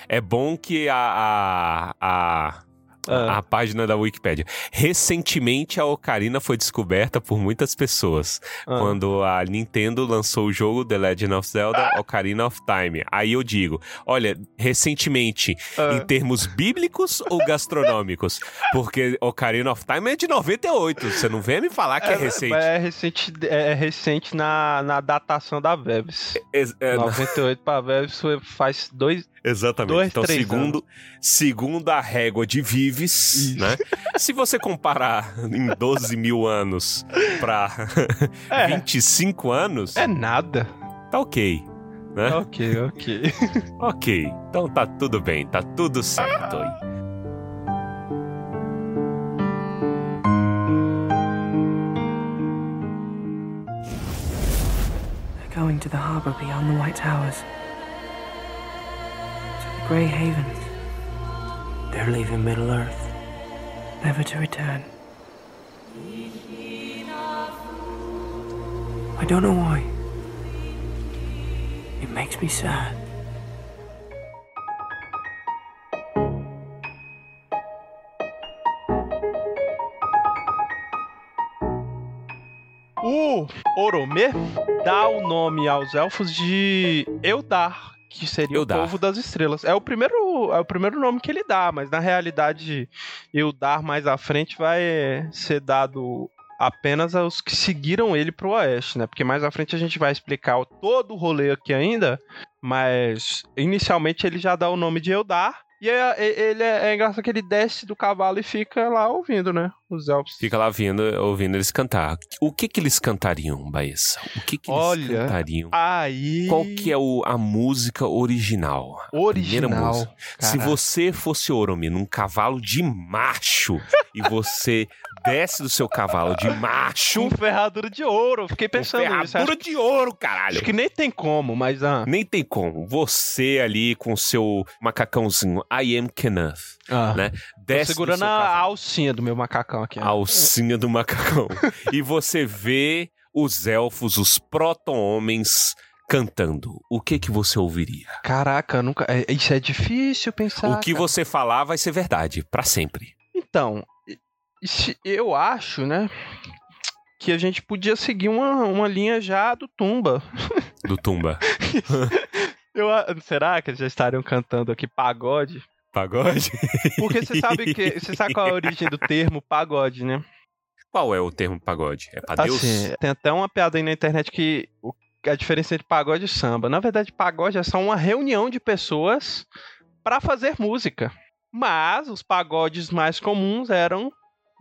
É bom que a, a, a, ah. a página da Wikipédia. Recentemente, a Ocarina foi descoberta por muitas pessoas. ah. Quando a Nintendo lançou o jogo The Legend of Zelda Ocarina of Time. Aí eu digo, olha, recentemente, Ah. em termos bíblicos ou gastronômicos? Porque Ocarina of Time é de 98. Você não vem me falar que é, recente. É recente, é recente na, na datação da Vebs. Ex- é, 98 pra Vebs foi- faz dois. Exatamente. Dois, então, segundo, segundo a régua de Vives, Isso. né? Se você comparar em 12 mil anos pra (laughs) É, 25 anos, é nada. tá ok. Né? Ok, ok. (laughs) Ok. Então tá tudo bem, tá tudo certo aí. They're going to the harbor beyond the White Towers. Grey Havens. They're leaving Middle Earth. Never to return. I don't know why. It makes me sad. O Oromê dá o nome aos elfos de Eldar, que seria Eldar. o povo das estrelas. É o primeiro, é o primeiro nome que ele dá, mas na realidade Eldar mais à frente vai ser dado apenas aos que seguiram ele pro oeste, né? Porque mais à frente a gente vai explicar o- todo o rolê aqui ainda, mas inicialmente ele já dá o nome de Eldar E é, é- ele é, é engraçado que ele desce do cavalo e fica lá ouvindo, né? Os elfos. Fica lá ouvindo, ouvindo eles cantar. O que que eles cantariam, Baessa? O que que eles Olha, cantariam? Aí. Qual que é o- a música original? Original. música. Se você fosse Oromi num cavalo de macho e você (laughs) desce do seu cavalo de macho, Com ferradura de ouro. Fiquei pensando nisso. ferradura de ouro, caralho. acho que nem tem como, mas. Ah, Nem tem como. Você ali com seu macacãozinho, I am Kenneth, ah. né? Tô Desce segurando do seu a alcinha do meu macacão aqui. ó. a alcinha do macacão. (laughs) e você vê os elfos, os proto-homens cantando. O que que você ouviria? Caraca, nunca. é- Isso é difícil pensar. o que cara. você falar vai ser verdade, pra sempre. Então, eu acho, né? Que a gente podia seguir uma, uma linha já do Tumba. (laughs) Do Tumba. (laughs) Eu, será que eles já estariam cantando aqui pagode? Pagode? Porque você sabe que. Você sabe qual é a origem do termo pagode, né? Qual é o termo pagode? É pra Deus? Assim, tem até uma piada aí na internet que a diferença entre pagode e samba. Na verdade, pagode é só uma reunião de pessoas para fazer música. Mas os pagodes mais comuns eram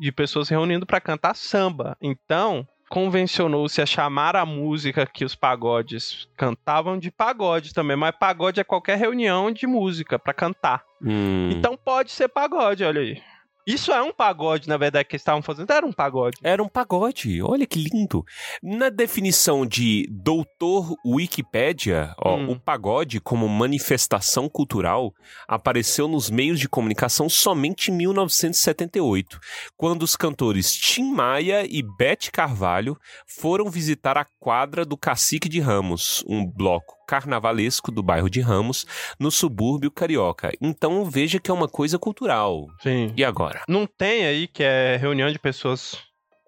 de pessoas se reunindo para cantar samba. Então, convencionou-se a chamar a música que os pagodes cantavam de pagode também, mas pagode é qualquer reunião de música para cantar. Hum, Então pode ser pagode, olha aí. Isso é um pagode, na verdade, que eles estavam fazendo. Era um pagode. Era um pagode, olha que lindo. Na definição de doutor Wikipédia, ó, Hum. o pagode como manifestação cultural apareceu nos meios de comunicação somente em 1978, quando os cantores Tim Maia e Beth Carvalho foram visitar a quadra do Cacique de Ramos, um bloco carnavalesco do bairro de Ramos, no subúrbio carioca. Então veja que é uma coisa cultural. Sim. E agora? Não tem aí que é reunião de pessoas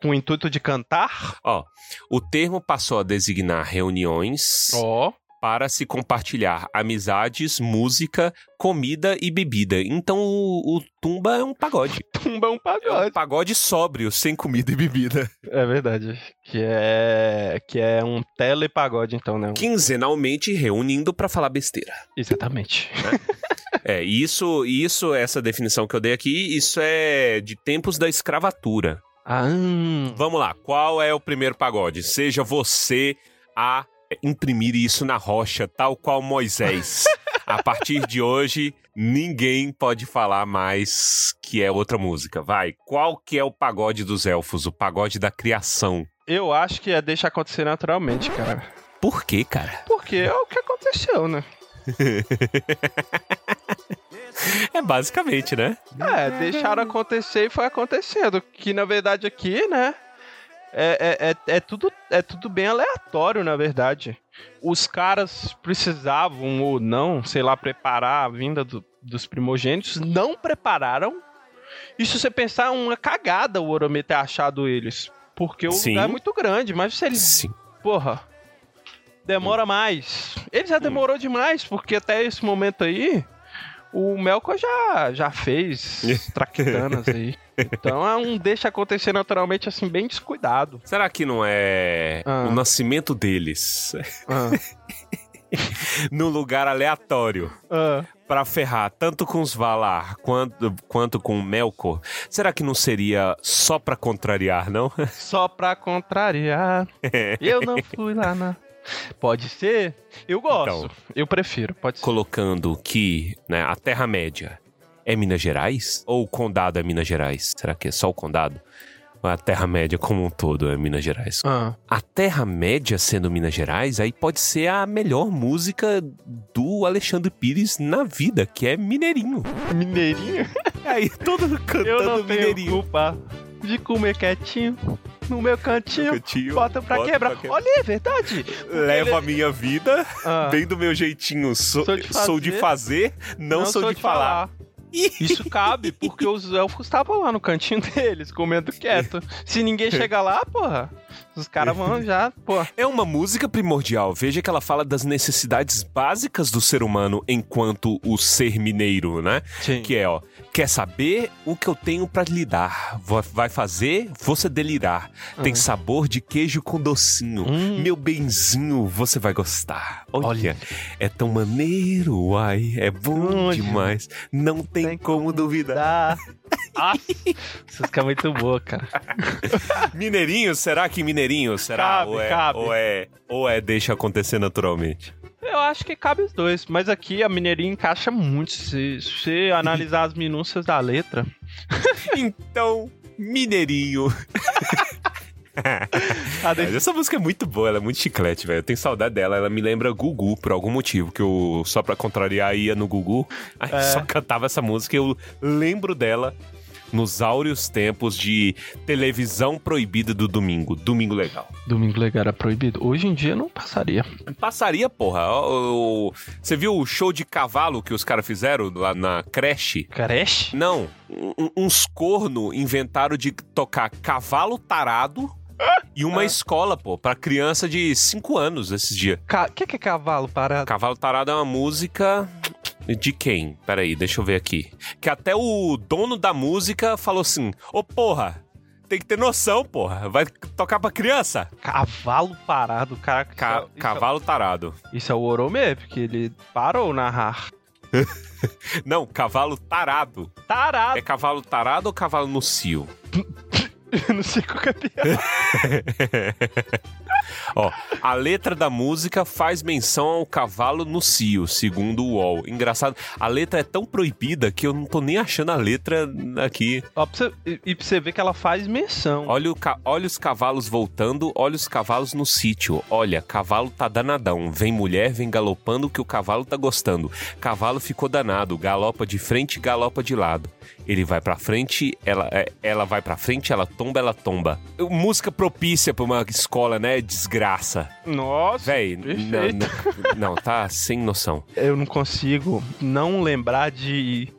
com o intuito de cantar? Ó, o termo passou a designar reuniões Ó. para se compartilhar amizades, música, comida e bebida. Então o, o tumba é um pagode. (laughs) Tumba é um É um pagode. pagode sóbrio, sem comida e bebida. É verdade. Que é. Que é um telepagode, então, né? Quinzenalmente reunindo para falar besteira. Exatamente. É, isso, isso, essa definição que eu dei aqui, isso é de tempos da escravatura. Ah, hum. Vamos lá, qual é o primeiro pagode? Seja você a imprimir isso na rocha, tal qual Moisés. A partir de hoje, ninguém pode falar mais que é outra música. Vai, qual que é o pagode dos elfos? O pagode da criação. Eu acho que é deixar acontecer naturalmente, cara. Por quê, cara? Porque é o que aconteceu, né? (laughs) É basicamente, né? É, deixaram acontecer e foi acontecendo. Que na verdade aqui, né? É, é, é, é tudo, é tudo bem aleatório, na verdade. Os caras precisavam ou não, sei lá, preparar a vinda do- dos primogênitos, não prepararam. E se você pensar, é uma cagada o Oromê ter achado eles. Porque o Sim. lugar é muito grande, mas se eles Sim. porra, demora mais. Ele já demorou demais, porque até esse momento aí, o Melkor já, já fez (laughs) traquitanas aí. Então é um deixa acontecer naturalmente, assim, bem descuidado. Será que não é Ah. o nascimento deles Ah, (laughs) num lugar aleatório? ah. Pra ferrar tanto com os Valar quanto, quanto com o Melkor, será que não seria só pra contrariar, não? Só pra contrariar, (laughs) eu não fui lá na... Pode ser? Eu gosto. Então. eu prefiro, pode ser. Colocando que né, a Terra-média é Minas Gerais? Ou o condado é Minas Gerais? Será que é só o condado? Ou a Terra-média como um todo é Minas Gerais? Ah, A Terra-média sendo Minas Gerais, aí pode ser a melhor música do Alexandre Pires na vida, que é Mineirinho. mineirinho? Aí todo mundo (laughs) cantando Eu não tenho Mineirinho. culpa de comer quietinho no meu cantinho. Cantinho, Bota pra bota quebrar. pra quebrar. Olha, é verdade. Levo a minha vida Ah, bem do meu jeitinho. Sou, Sou de sou de fazer, fazer, não, sou, de, falar. (laughs) Isso cabe, porque os elfos estavam lá no cantinho (laughs) deles, comendo quieto. Se ninguém chegar lá, porra, os caras vão já, porra. É uma música primordial. Veja que ela fala das necessidades básicas do ser humano enquanto o ser mineiro, né? Sim. Que é, ó, quer saber o que eu tenho pra lhe dar? Va- Vai fazer você delirar. Tem Uhum. sabor de queijo com docinho. Hum. Meu benzinho, você vai gostar. Olha, Olha. é tão maneiro, uai, é bom Olha. demais. Não tem, Tem como duvidar. Essa música é muito boa, cara. (laughs) Mineirinho, será que mineirinho? Será? Cabe, ou, é, cabe. ou é ou é deixa acontecer naturalmente? Eu acho que cabe os dois, mas aqui a mineirinha encaixa muito. Se se você analisar as minúcias da letra. Então, mineirinho. (laughs) A (laughs) Mas desse- essa música é muito boa, ela é muito chiclete, velho. Eu tenho saudade dela, ela me lembra Gugu por algum motivo, que eu só pra contrariar ia no Gugu, aí É. só cantava essa música e eu lembro dela nos áureos tempos de televisão proibida do domingo, domingo legal. Domingo Legal era proibido. Hoje em dia não passaria. Passaria, porra. Você viu o show de cavalo que os caras fizeram lá na creche? Creche? Não, uns corno inventaram de tocar cavalo tarado (laughs) e uma Ah. escola, pô, pra criança de 5 anos esses dias. O que, que é cavalo parado? Cavalo tarado é uma música de quem? Peraí, deixa eu ver aqui. Que até o dono da música falou assim: Ô porra, tem que ter noção, porra. Vai tocar pra criança? Cavalo parado, cara. Ca- isso, é- cavalo tarado. Isso é o Oromê, porque ele parou narrar. (laughs) Não, cavalo tarado. Tarado. É cavalo tarado ou cavalo no cio? (laughs) Que é pior. (laughs) Ó, a letra da música faz menção ao cavalo no cio, segundo o UOL. Engraçado, a letra é tão proibida que eu não tô nem achando a letra aqui. Ó, pra você, e, e pra você ver que ela faz menção. Olha, o ca- olha os cavalos voltando, olha os cavalos no sítio. Olha, cavalo tá danadão. Vem mulher, vem galopando que o cavalo tá gostando. Cavalo ficou danado, galopa de frente, galopa de lado. Ele vai pra frente, ela, é, ela vai pra frente, ela tomba, ela tomba. Música propícia pra uma escola, né? Desgraça. Nossa, Véi, não, não, não, tá sem noção. Eu não consigo não lembrar de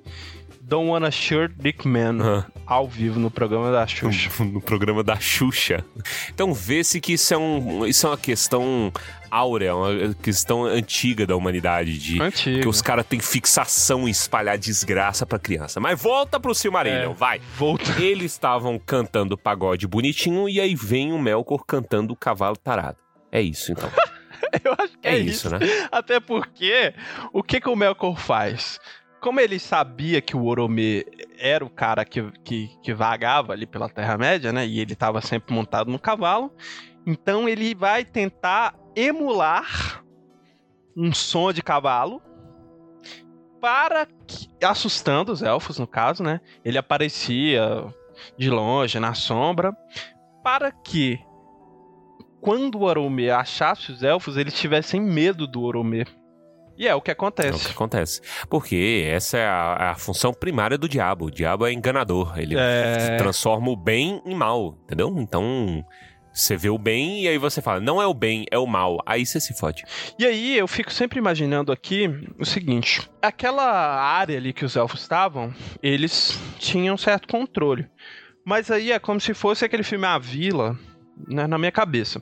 Don't Wanna Shirt Dick Man Aham. Ao vivo no programa da Xuxa. (laughs) no programa da Xuxa. Então vê-se que isso é, um, isso é uma questão áurea, uma questão antiga da humanidade, de Antigo. que os caras têm fixação em espalhar desgraça pra criança. Mas volta pro Silmarillion, É. vai. Volta. (laughs) Eles estavam cantando pagode bonitinho e aí vem o Melkor cantando o cavalo tarado. É isso, então. (laughs) Eu acho que É, é, isso, né? Até porque, o que, que o Melkor faz? Como ele sabia que o Oromê era o cara que, que, que vagava ali pela Terra-média, né? E ele estava sempre montado no cavalo. Então ele vai tentar emular um som de cavalo para que, assustando os elfos, no caso, né? Ele aparecia de longe, na sombra, para que quando o Oromê achasse os elfos, eles tivessem medo do Oromê. E é o que É o que acontece. acontece. Porque essa é a, a função primária do diabo. O diabo é enganador. Ele É. transforma o bem em mal, entendeu? Então, você vê o bem e aí você fala, não é o bem, é o mal. Aí você se fode. E aí eu fico sempre imaginando aqui o seguinte: aquela área ali que os elfos estavam, eles tinham certo controle. Mas aí é como se fosse aquele filme A Vila, né, na minha cabeça.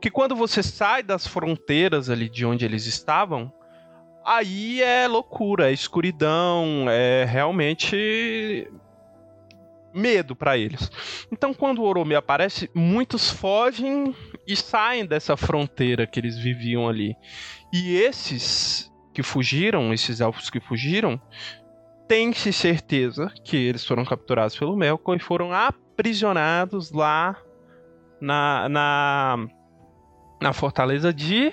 Que quando você sai das fronteiras ali de onde eles estavam, aí é loucura, é escuridão, é realmente medo pra eles. Então, quando o Oromê aparece, muitos fogem e saem dessa fronteira que eles viviam ali. E esses que fugiram, esses elfos que fugiram, tem-se certeza que eles foram capturados pelo Melkor e foram aprisionados lá na, na, na fortaleza de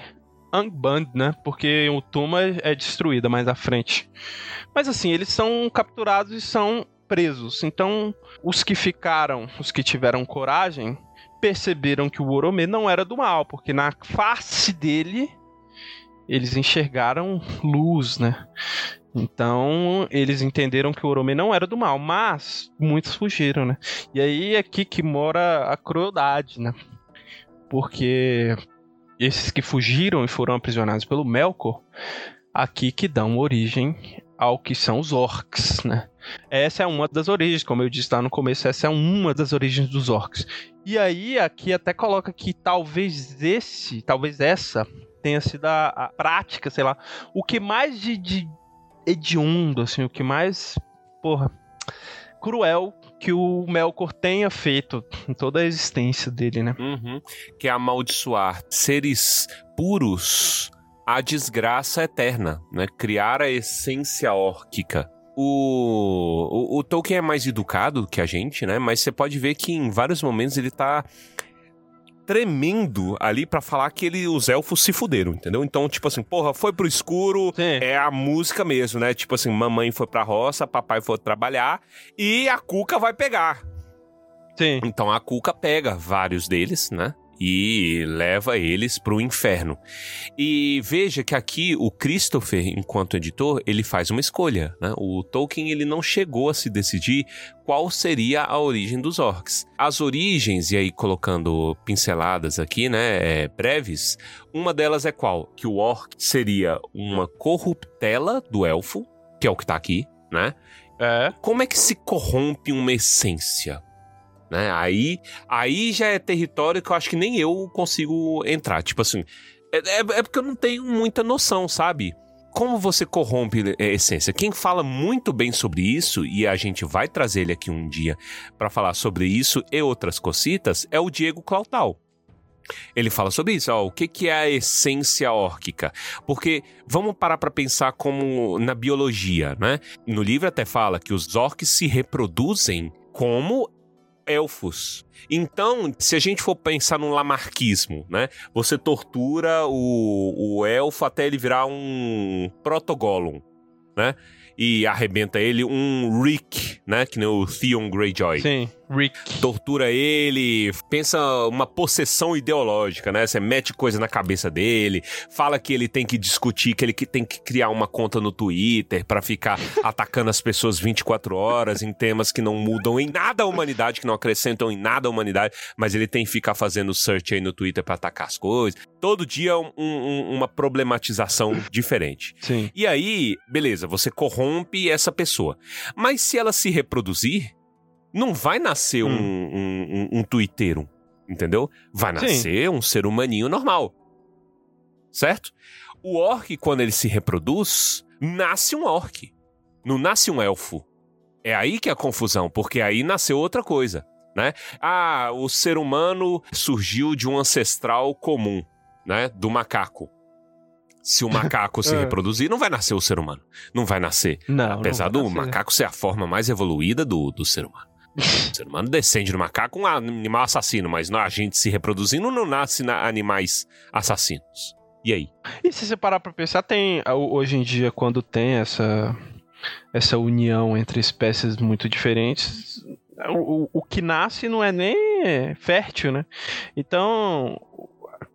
Angband, né? Porque o Tuma é destruída mais à frente. Mas assim, eles são capturados e são presos. Então, os que ficaram, os que tiveram coragem, perceberam que o Oromê não era do mal, porque na face dele eles enxergaram luz, né? Então, eles entenderam que o Oromê não era do mal, mas muitos fugiram, né? E aí é aqui que mora a crueldade, né? Porque esses que fugiram e foram aprisionados pelo Melkor, aqui que dão origem ao que são os orcs, né? Essa é uma das origens, como eu disse lá no começo, essa é uma das origens dos orcs. E aí, aqui até coloca que talvez esse, talvez essa tenha sido a, a prática, sei lá, o que mais de, de hediondo, assim, o que mais, porra, cruel que o Melkor tenha feito em toda a existência dele, né? Uhum. Que é amaldiçoar seres puros à desgraça eterna, né? Criar a essência órquica. O, o, o, Tolkien é mais educado que a gente, né? Mas você pode ver que em vários momentos ele tá tremendo ali para falar que ele, os elfos se fuderam, entendeu? Então, tipo assim, porra, foi pro escuro, Sim. é a música mesmo, né? Tipo assim, mamãe foi pra roça, papai foi trabalhar e a Cuca vai pegar. Sim. Então a Cuca pega vários deles, né? E leva eles para o inferno. E veja que aqui o Christopher, enquanto editor, ele faz uma escolha. Né? O Tolkien ele não chegou a se decidir qual seria a origem dos orcs. As origens, e aí colocando pinceladas aqui, né, é, breves, uma delas é qual? Que o orc seria uma corruptela do elfo, que é o que está aqui, né? É. Como é que se corrompe uma essência? Né? Aí, aí já é território que eu acho que nem eu consigo entrar. Tipo assim, é, é, é porque eu não tenho muita noção, sabe? Como você corrompe a essência? Quem fala muito bem sobre isso, e a gente vai trazer ele aqui um dia para falar sobre isso e outras cositas, é o Diego Clautal. Ele fala sobre isso, ó, o que, que é a essência órquica? Porque vamos parar para pensar como na biologia, né? No livro até fala que os orcs se reproduzem como elfos. Então, se a gente for pensar num lamarquismo, né? Você tortura o, o elfo até ele virar um protogolum, né? E arrebenta ele um Rick, né? Que nem o Theon Greyjoy. Sim. Rick. Tortura ele, pensa uma possessão ideológica, né? Você mete coisa na cabeça dele, fala que ele tem que discutir, que ele tem que criar uma conta no Twitter para ficar (laughs) atacando as pessoas 24 horas em temas que não mudam em nada a humanidade, que não acrescentam em nada a humanidade, mas ele tem que ficar fazendo search aí no Twitter para atacar as coisas. Todo dia um, um, uma problematização diferente. Sim. E aí, beleza, você corrompe essa pessoa. Mas se ela se reproduzir, não vai nascer hum. um, um, um, um twitteiro, entendeu? Vai nascer Sim. um ser humaninho normal. Certo? O orc, quando ele se reproduz, nasce um orc. Não nasce um elfo. É aí que é a confusão, porque aí nasceu outra coisa, né? Ah, o ser humano surgiu de um ancestral comum, né? Do macaco. Se o macaco (laughs) se é. reproduzir, não vai nascer o ser humano. Não vai nascer. Não, Apesar não do macaco ser a forma mais evoluída do, do ser humano. O (laughs) ser humano descende do macaco, um animal assassino, mas a gente se reproduzindo não nasce na animais assassinos. E aí? E se você parar pra pensar, tem hoje em dia, quando tem essa, essa união entre espécies muito diferentes, o, o que nasce não é nem fértil, né? Então,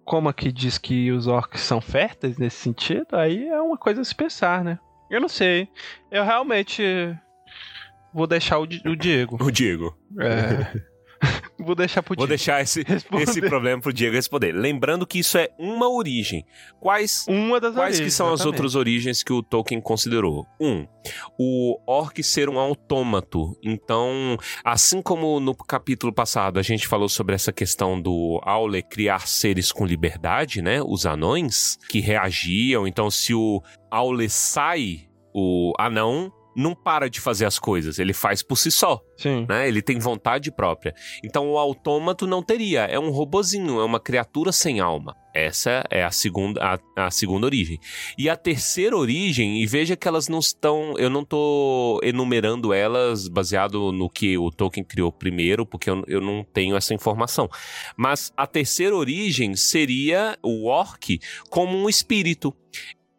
como aqui diz que os orcs são férteis nesse sentido, aí é uma coisa a se pensar, né? Eu não sei. Eu realmente Vou deixar o, o Diego. O Diego. É. (laughs) Vou deixar pro Diego. Vou deixar esse, esse problema pro Diego responder. Lembrando que isso é uma origem. Quais, uma das quais origens, que são exatamente. as outras origens que o Tolkien considerou? Um, o orc ser um autômato. Então, assim como no capítulo passado a gente falou sobre essa questão do Aule criar seres com liberdade, né? Os anões que reagiam. Então, se o Aule sai, o anão não para de fazer as coisas, ele faz por si só. Sim. Né? Ele tem vontade própria. Então o autômato não teria, é um robozinho, é uma criatura sem alma. Essa é a segunda, a, a, segunda origem. E a terceira origem, e veja que elas não estão. Eu não estou enumerando elas baseado no que o Tolkien criou primeiro, porque eu, eu não tenho essa informação. Mas a terceira origem seria o orc como um espírito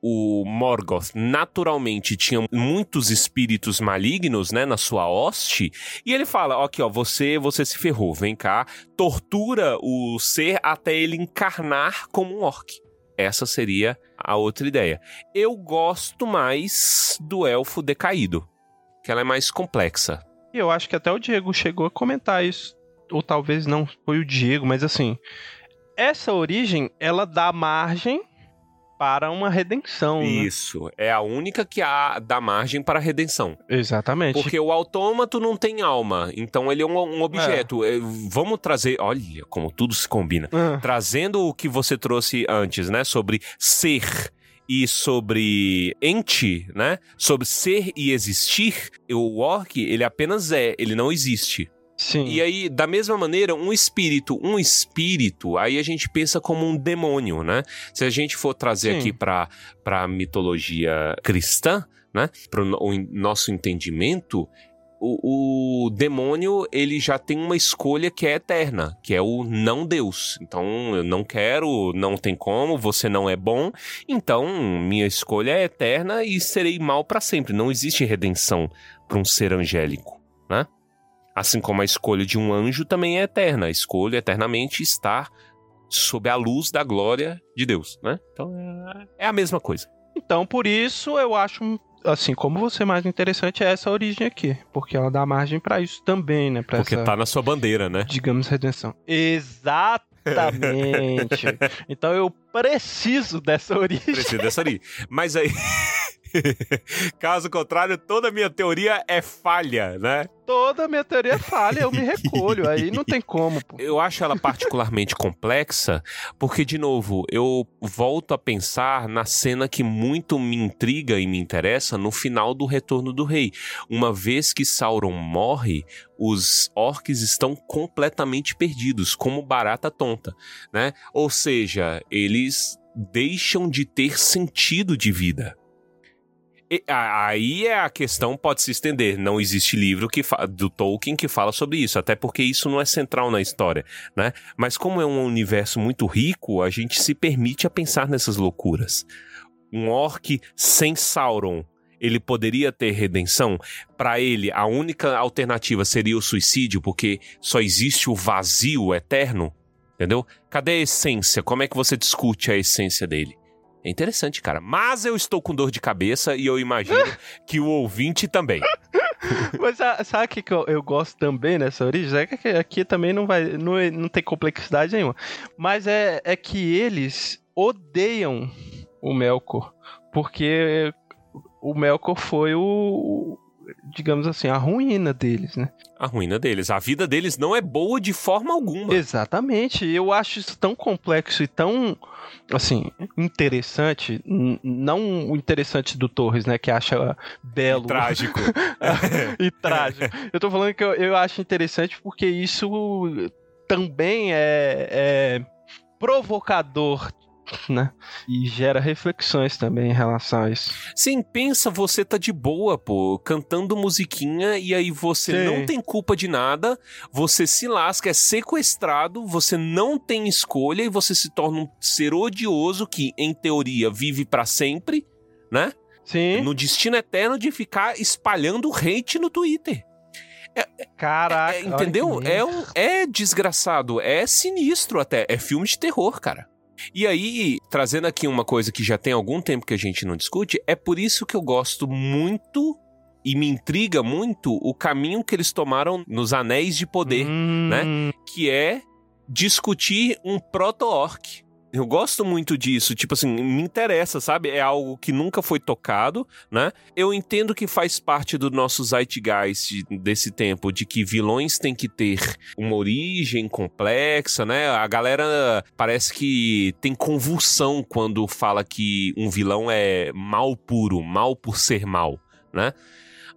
o Morgoth naturalmente tinha muitos espíritos malignos, né, na sua hoste, e ele fala, aqui ó, você, você se ferrou, vem cá, tortura o ser até ele encarnar como um orc. Essa seria a outra ideia. Eu gosto mais do elfo decaído, que ela é mais complexa. E eu acho que até o Diego chegou a comentar isso, ou talvez não foi o Diego, mas assim, essa origem, ela dá margem para uma redenção. né? Isso. É a única que há, dá margem para a redenção. Exatamente. Porque o autômato não tem alma. Então ele é um, um objeto. É, vamos trazer. Olha como tudo se combina. Ah, Trazendo o que você trouxe antes, né? Sobre ser e sobre ente, né? Sobre ser e existir. O orc, ele apenas é, ele não existe. Sim. E aí, da mesma maneira, um espírito, um espírito, aí a gente pensa como um demônio, né? Se a gente for trazer Sim. aqui para para mitologia cristã, né? Para o nosso entendimento, o, o demônio ele já tem uma escolha que é eterna, que é o não Deus. Então, eu não quero, não tem como, você não é bom. Então, minha escolha é eterna e serei mal para sempre. Não existe redenção para um ser angélico, né? Assim como a escolha de um anjo também é eterna. A escolha eternamente estar sob a luz da glória de Deus, né? Então é, é a mesma coisa. Então, por isso, eu acho, assim, como você mais interessante é essa origem aqui. Porque ela dá margem pra isso também, né? Pra Porque essa, tá na sua bandeira, né? digamos, redenção. Exatamente. (laughs) então eu preciso dessa origem. Precisa dessa ali. Mas aí. (laughs) Caso contrário, toda a minha teoria é falha, né? Toda a minha teoria é falha, eu me recolho. Aí não tem como, pô. Eu acho ela particularmente complexa, porque, de novo, eu volto a pensar na cena que muito me intriga e me interessa no final do Retorno do Rei. Uma vez que Sauron morre, os orcs estão completamente perdidos, como barata tonta, né? Ou seja, eles deixam de ter sentido de vida. Aí é a questão pode se estender. Não existe livro que do Tolkien que fala sobre isso, até porque isso não é central na história, né? Mas como é um universo muito rico, a gente se permite a pensar nessas loucuras. Um orc sem Sauron, ele poderia ter redenção? Para ele, a única alternativa seria o suicídio, porque só existe o vazio eterno, entendeu? Cadê a essência? Como é que você discute a essência dele? É interessante, cara. Mas eu estou com dor de cabeça e eu imagino (laughs) que o ouvinte também. (laughs) Mas sa- sabe o que, que eu, eu gosto também nessa origem? É que aqui também não vai. Não, é- não tem complexidade nenhuma. Mas é, é que eles odeiam o Melkor. Porque o Melkor foi o. Digamos assim, a ruína deles, né? A ruína deles. A vida deles não é boa de forma alguma. Exatamente. Eu acho isso tão complexo e tão, assim, interessante. Não o interessante do Torres, né? Que acha belo. Trágico. e trágico. (laughs) (laughs) Eu tô falando que eu, eu acho interessante porque isso também é, é provocador, (laughs) né? E gera reflexões também em relação a isso. Sim, pensa, você tá de boa, pô, cantando musiquinha e aí você Sim. não tem culpa de nada, você se lasca, é sequestrado, você não tem escolha e você se torna um ser odioso que, em teoria, vive pra sempre, né? Sim, No destino eterno de ficar espalhando hate no Twitter. caraca. É, entendeu? olha que É, um, é desgraçado, é sinistro até, é filme de terror, cara. E aí, trazendo aqui uma coisa que já tem algum tempo que a gente não discute, é por isso que eu gosto muito e me intriga muito o caminho que eles tomaram nos Anéis de Poder, né? Hum, que é discutir um proto-orc. Eu gosto muito disso, tipo assim, me interessa, sabe? É algo que nunca foi tocado, né? Eu entendo que faz parte do nosso zeitgeist desse tempo, de que vilões têm que ter uma origem complexa, né? A galera parece que tem convulsão quando fala que um vilão é mal puro, mal por ser mal, né?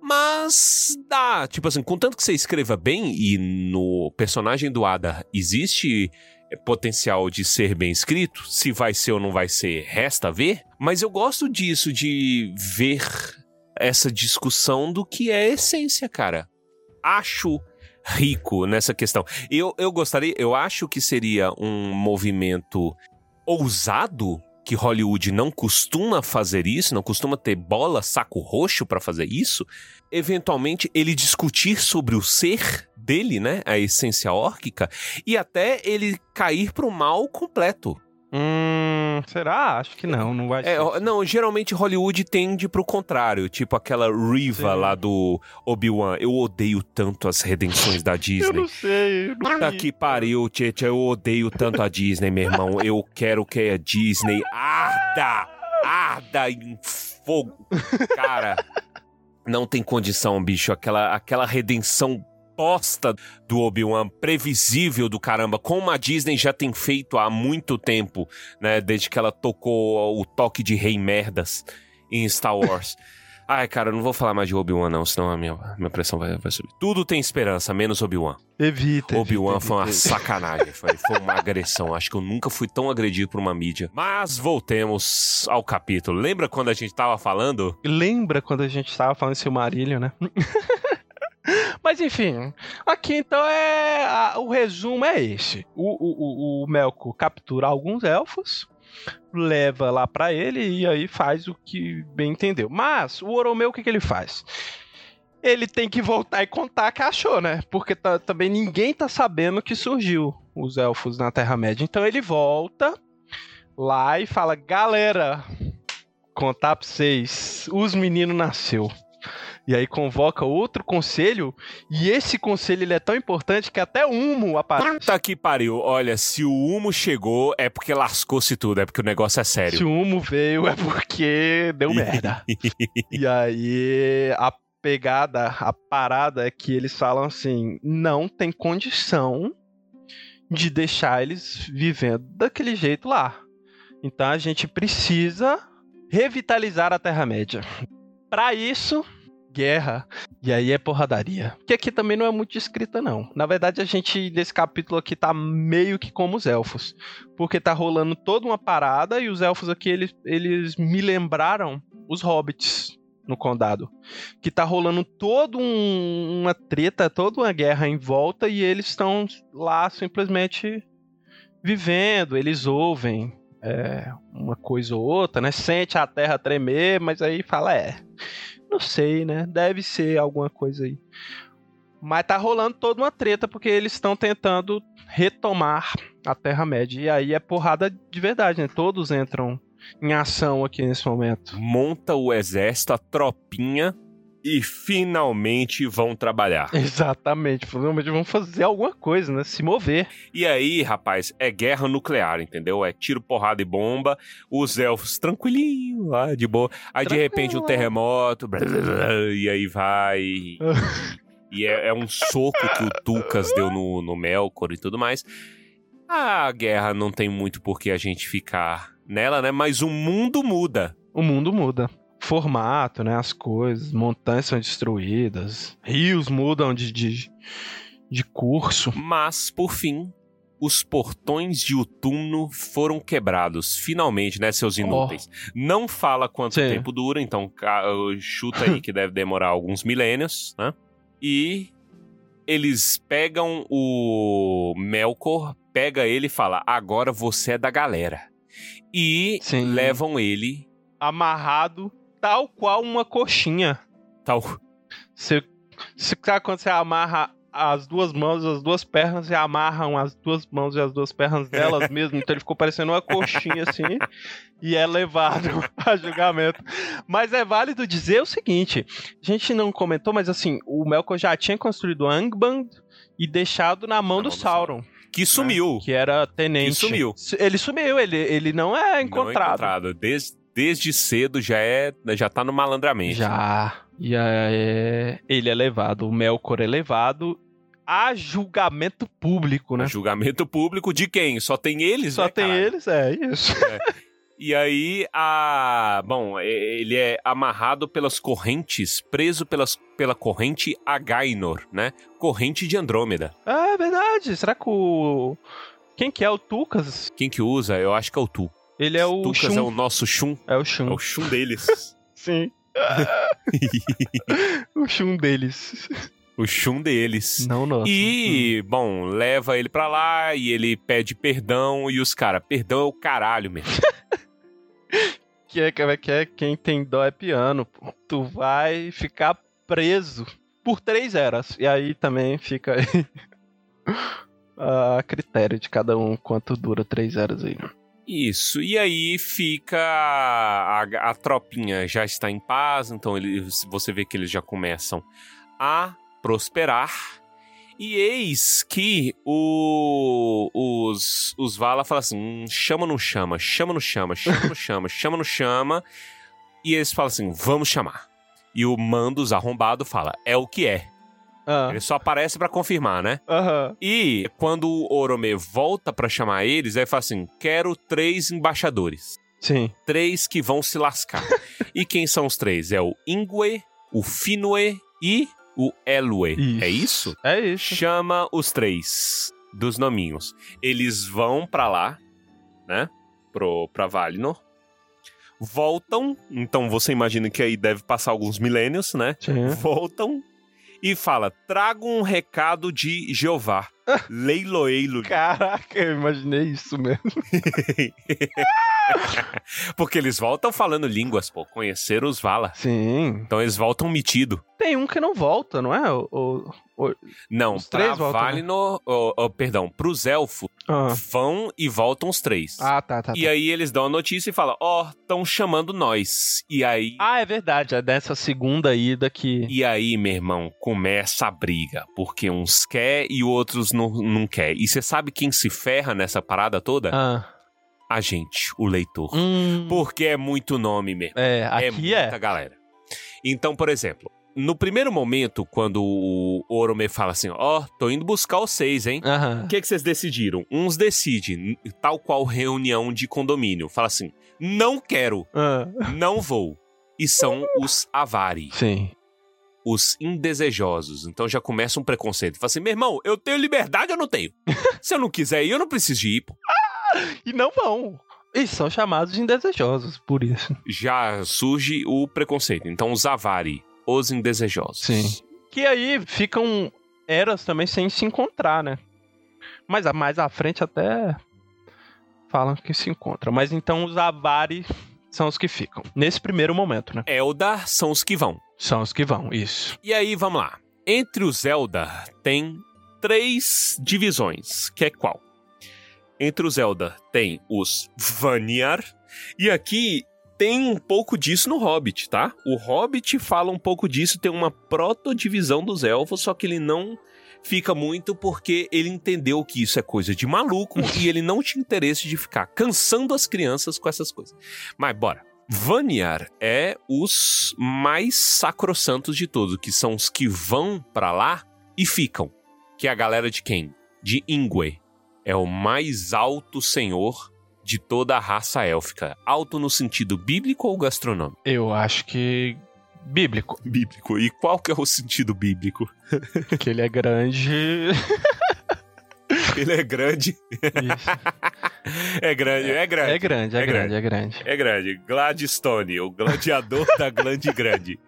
Mas dá, tipo assim, contanto que você escreva bem e no personagem do Ada existe potencial de ser bem escrito, se vai ser ou não vai ser, resta ver. Mas eu gosto disso, de ver essa discussão do que é essência, cara. Acho rico nessa questão. Eu, eu gostaria, eu acho que seria um movimento ousado que Hollywood não costuma fazer isso, não costuma ter bola, saco roxo pra fazer isso. Eventualmente ele discutir sobre o ser dele, né, a essência órquica, e até ele cair pro mal completo. Hum, será? Acho que não, não vai É, ser. não, geralmente Hollywood tende pro contrário, tipo aquela Riva Sim. lá do Obi-Wan. Eu odeio tanto as redenções da Eu Disney. não sei. eu não Puta vi. que pariu, Tietchan, eu odeio tanto a Disney, meu irmão. Eu quero que a Disney. Arda! Arda em fogo! Cara, não tem condição, bicho. Aquela, aquela redenção posta do Obi-Wan, previsível do caramba, como a Disney já tem feito há muito tempo, né? Desde que ela tocou o toque de rei merdas em Star Wars. (laughs) Ai, cara, eu não vou falar mais de Obi-Wan, não, senão a minha, minha pressão vai, vai subir. Tudo tem esperança, menos Obi-Wan. Evita. Obi-Wan foi uma evita. sacanagem, foi, foi uma agressão. Acho que eu nunca fui tão agredido por uma mídia. Mas voltemos ao capítulo. Lembra quando a gente tava falando? Lembra quando a gente tava falando Silmarillion, né? (laughs) Mas enfim, aqui então é. a- o resumo é esse: o, o, o, o Melko captura alguns elfos, leva lá pra ele e aí faz o que bem entendeu. Mas o Oromeu, o que, que ele faz? Ele tem que voltar e contar que achou, né? Porque tá- também ninguém tá sabendo que surgiu os elfos na Terra-média. Então ele volta lá e fala: galera, contar pra vocês, os meninos nasceu. E aí convoca outro conselho, e esse conselho ele é tão importante que até o Humo aparece. Puta que pariu. Olha, se o Humo chegou, é porque lascou-se tudo, é porque o negócio é Se sério. o Humo veio é porque deu (laughs) merda. e aí a pegada, a parada é que eles falam assim: não tem condição de deixar eles vivendo daquele jeito lá. Então a gente precisa revitalizar a Terra-média. Pra isso, guerra. E aí é porradaria. Que aqui também não é muito descrita, não. Na verdade, a gente, nesse capítulo aqui, tá meio que como os elfos. Porque tá rolando toda uma parada e os elfos aqui, eles, eles me lembraram os hobbits no condado. Que tá rolando toda um- uma treta, toda uma guerra em volta e eles estão lá simplesmente vivendo, eles ouvem é, uma coisa ou outra, né? Sente a terra tremer, mas aí fala, é, não sei, né? Deve ser alguma coisa aí. Mas tá rolando toda uma treta porque eles estão tentando retomar a Terra-média. E aí é porrada de verdade, né? Todos entram em ação aqui nesse momento. Monta o exército, a tropinha e finalmente vão trabalhar. (laughs) Exatamente. Finalmente vão fazer alguma coisa, né? Se mover. E aí, rapaz, é guerra nuclear, entendeu? É tiro, porrada e bomba. Os elfos tranquilinho lá, de boa. Aí de Tranquilo, repente um é. terremoto. blá, blá, blá, e aí vai. (laughs) E é, é um soco que o Tucas deu no, no Melkor e tudo mais. A guerra não tem muito por que a gente ficar nela, né? Mas o mundo muda. O mundo muda. Formato, né? As coisas. Montanhas são destruídas. Rios mudam de, de, de curso. Mas, por fim, os portões de Utumno foram quebrados. Finalmente, né, seus inúteis? Não fala quanto Sim. tempo dura, então chuta aí que (laughs) deve demorar alguns milênios, né? E eles pegam o Melkor, pega ele e fala: agora você é da galera. E Sim. levam ele Amarrado tal qual uma coxinha. tal. Você, você sabe quando você amarra as duas mãos, as duas pernas e amarram as duas mãos e as duas pernas delas (laughs) mesmo. Então ele ficou parecendo uma coxinha assim e é levado (laughs) a julgamento. Mas é válido dizer o seguinte: a gente não comentou, mas assim, o Melkor já tinha construído Angband e deixado na mão Na do mão do Sauron. Que sumiu. Que era tenente. Que sumiu. Ele sumiu, ele, ele não é Não encontrado. encontrado. Des- desde cedo já é, já tá no malandramento. Já. E é, ele é levado, o Melkor é levado a julgamento público, né? Julgamento público de quem? Só tem eles, Só né, tem caralho? eles, é isso. E aí, a... bom, ele é amarrado pelas correntes, preso pelas, pela corrente Againor, né? Corrente de Andrômeda. Ah, é verdade. Será que o. Quem que é o Tucas? Quem que usa? Eu acho que é o Tu. Ele é o Tucas Shun. é o nosso Shun. É o É Shun. o Shun deles. (laughs) Sim. (laughs) o Shun deles. o Shun deles. Não nosso. E, bom, leva ele pra lá e ele pede perdão e os caras, perdão é o caralho mesmo. (laughs) Que é, que é, que é quem tem dó é piano. pô. Tu vai ficar preso por três eras. E aí também fica aí a critério de cada um quanto dura três eras aí. Isso, e aí fica. A, a- tropinha já está em paz, então eles, você vê que eles já começam a prosperar. E eis que o, os, os Vala falam assim: hum, chama ou não chama, chama não chama, chama não chama, (laughs) chama não chama. E eles falam assim: vamos chamar. E o Mandos arrombado fala: é o que é. Ah, Ele só aparece pra confirmar, né? Aham. E quando o Orome volta pra chamar eles, aí fala assim: quero três embaixadores. Sim. Três que vão se lascar. (laughs) e quem são os três? É o Ingwe, o Finue e o Elue. É isso? É isso. chama os três dos nominhos. Eles vão pra lá, né? Pro, pra Valinor. Voltam, então você imagina que aí deve passar alguns milênios, né? Sim. Voltam e fala: traga um recado de Jeová. (laughs) Leiloeilo. Caraca, eu imaginei isso mesmo. (laughs) (laughs) Porque eles voltam falando línguas, pô. Conheceram os Vala. Sim. Então eles voltam metido. Tem um que não volta, não é? O, o- o- Não, Os pra voltam, né? Valinor, oh, oh, perdão, pros elfos, Ah, vão e voltam os três. ah tá, tá. E tá. aí eles dão a notícia e falam, ó, estão chamando nós. E aí, Ah, é verdade. É dessa segunda ida que. e aí, meu irmão, começa a briga. Porque uns quer e outros não, não quer. E você sabe quem se ferra nessa parada toda? Ah. A gente, o leitor. Hum, Porque é muito nome mesmo. é, aqui é. muita galera. Então, por exemplo, no primeiro momento, quando o Orome fala assim, ó, tô indo buscar os seis, hein? O que, que vocês decidiram? Uns decidem, tal qual reunião de condomínio. Fala assim, não quero, Ah, não vou. E são os avari, sim. os indesejosos. Então já começa um preconceito. Fala assim, meu irmão, eu tenho liberdade ou não tenho? (laughs) Se eu não quiser ir, eu não preciso de ir, pô. (laughs) E não vão. E são chamados de indesejosos, por isso. Já surge o preconceito. Então os avari, os indesejosos. Sim. Que aí ficam eras também sem se encontrar, né? Mas mais à frente até falam que se encontram. Mas então os Avari são os que ficam. Nesse primeiro momento, né? Eldar são os que vão. São os que vão, isso. E aí, vamos lá. Entre os Eldar tem três divisões, que é qual? Entre os Eldar tem os Vanyar, e aqui tem um pouco disso no Hobbit, tá? O Hobbit fala um pouco disso, tem uma proto-divisão dos elfos, só que ele não fica muito porque ele entendeu que isso é coisa de maluco e ele não tinha interesse de ficar cansando as crianças com essas coisas. Mas bora. Vanyar é os mais sacrossantos de todos, que são os que vão pra lá e ficam. Que é a galera de quem? De Ingwe. É o mais alto senhor de toda a raça élfica. Alto no sentido bíblico ou gastronômico? Eu acho que bíblico. Bíblico. E qual que é o sentido bíblico? (laughs) que ele é grande. (laughs) Ele é grande. Isso. (laughs) É grande, é grande. É grande, é, É grande, é grande. É grande. Gladstone, o gladiador da glande grande.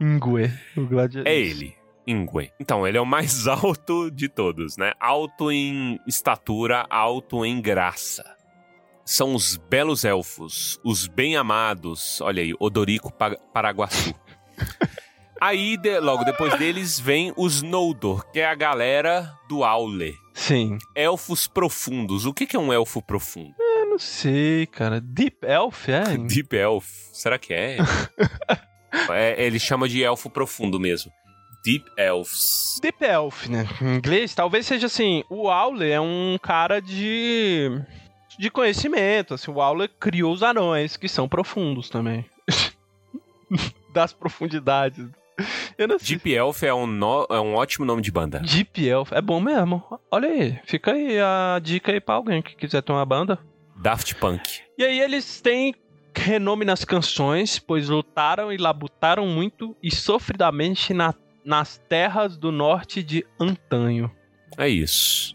Ingue, o gladiador. É ele, Ingwe. Então, ele é o mais (laughs) alto de todos, né? Alto em estatura, alto em graça. São os belos elfos, os bem-amados. Olha aí, Odorico Pa- Paraguaçu. (laughs) Aí, de- logo depois deles, vem os Noldor, que é a galera do Aule. Sim. Elfos profundos. O que que é um elfo profundo? Eu não sei, cara. Deep Elf, é? (laughs) Deep Elf. Será que é? é? Ele chama de elfo profundo mesmo. Deep Elves. Deep Elf, né? Em inglês, talvez seja assim, o Aule é um cara de de conhecimento, assim, o Aule criou os anões, que são profundos também. (laughs) Das profundidades. Eu não sei. Deep Elf é um, no- é um ótimo nome de banda. Deep Elf, é bom mesmo. Olha aí, fica aí a dica aí pra alguém que quiser ter uma banda. Daft Punk. E aí eles têm renome nas canções, pois lutaram e labutaram muito e sofridamente na- nas terras do norte de antanho. É isso.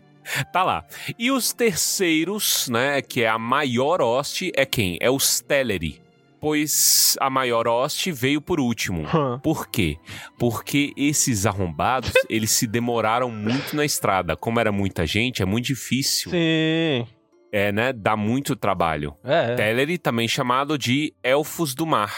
Tá lá. E os terceiros, né, que é a maior hoste, é quem? É os Teleri. Pois a maior hoste veio por último. Por quê? Porque esses arrombados, (laughs) eles se demoraram muito na estrada. Como era muita gente, é muito difícil. Sim. É, né? Dá muito trabalho. É. Teleri também chamado de Elfos do Mar,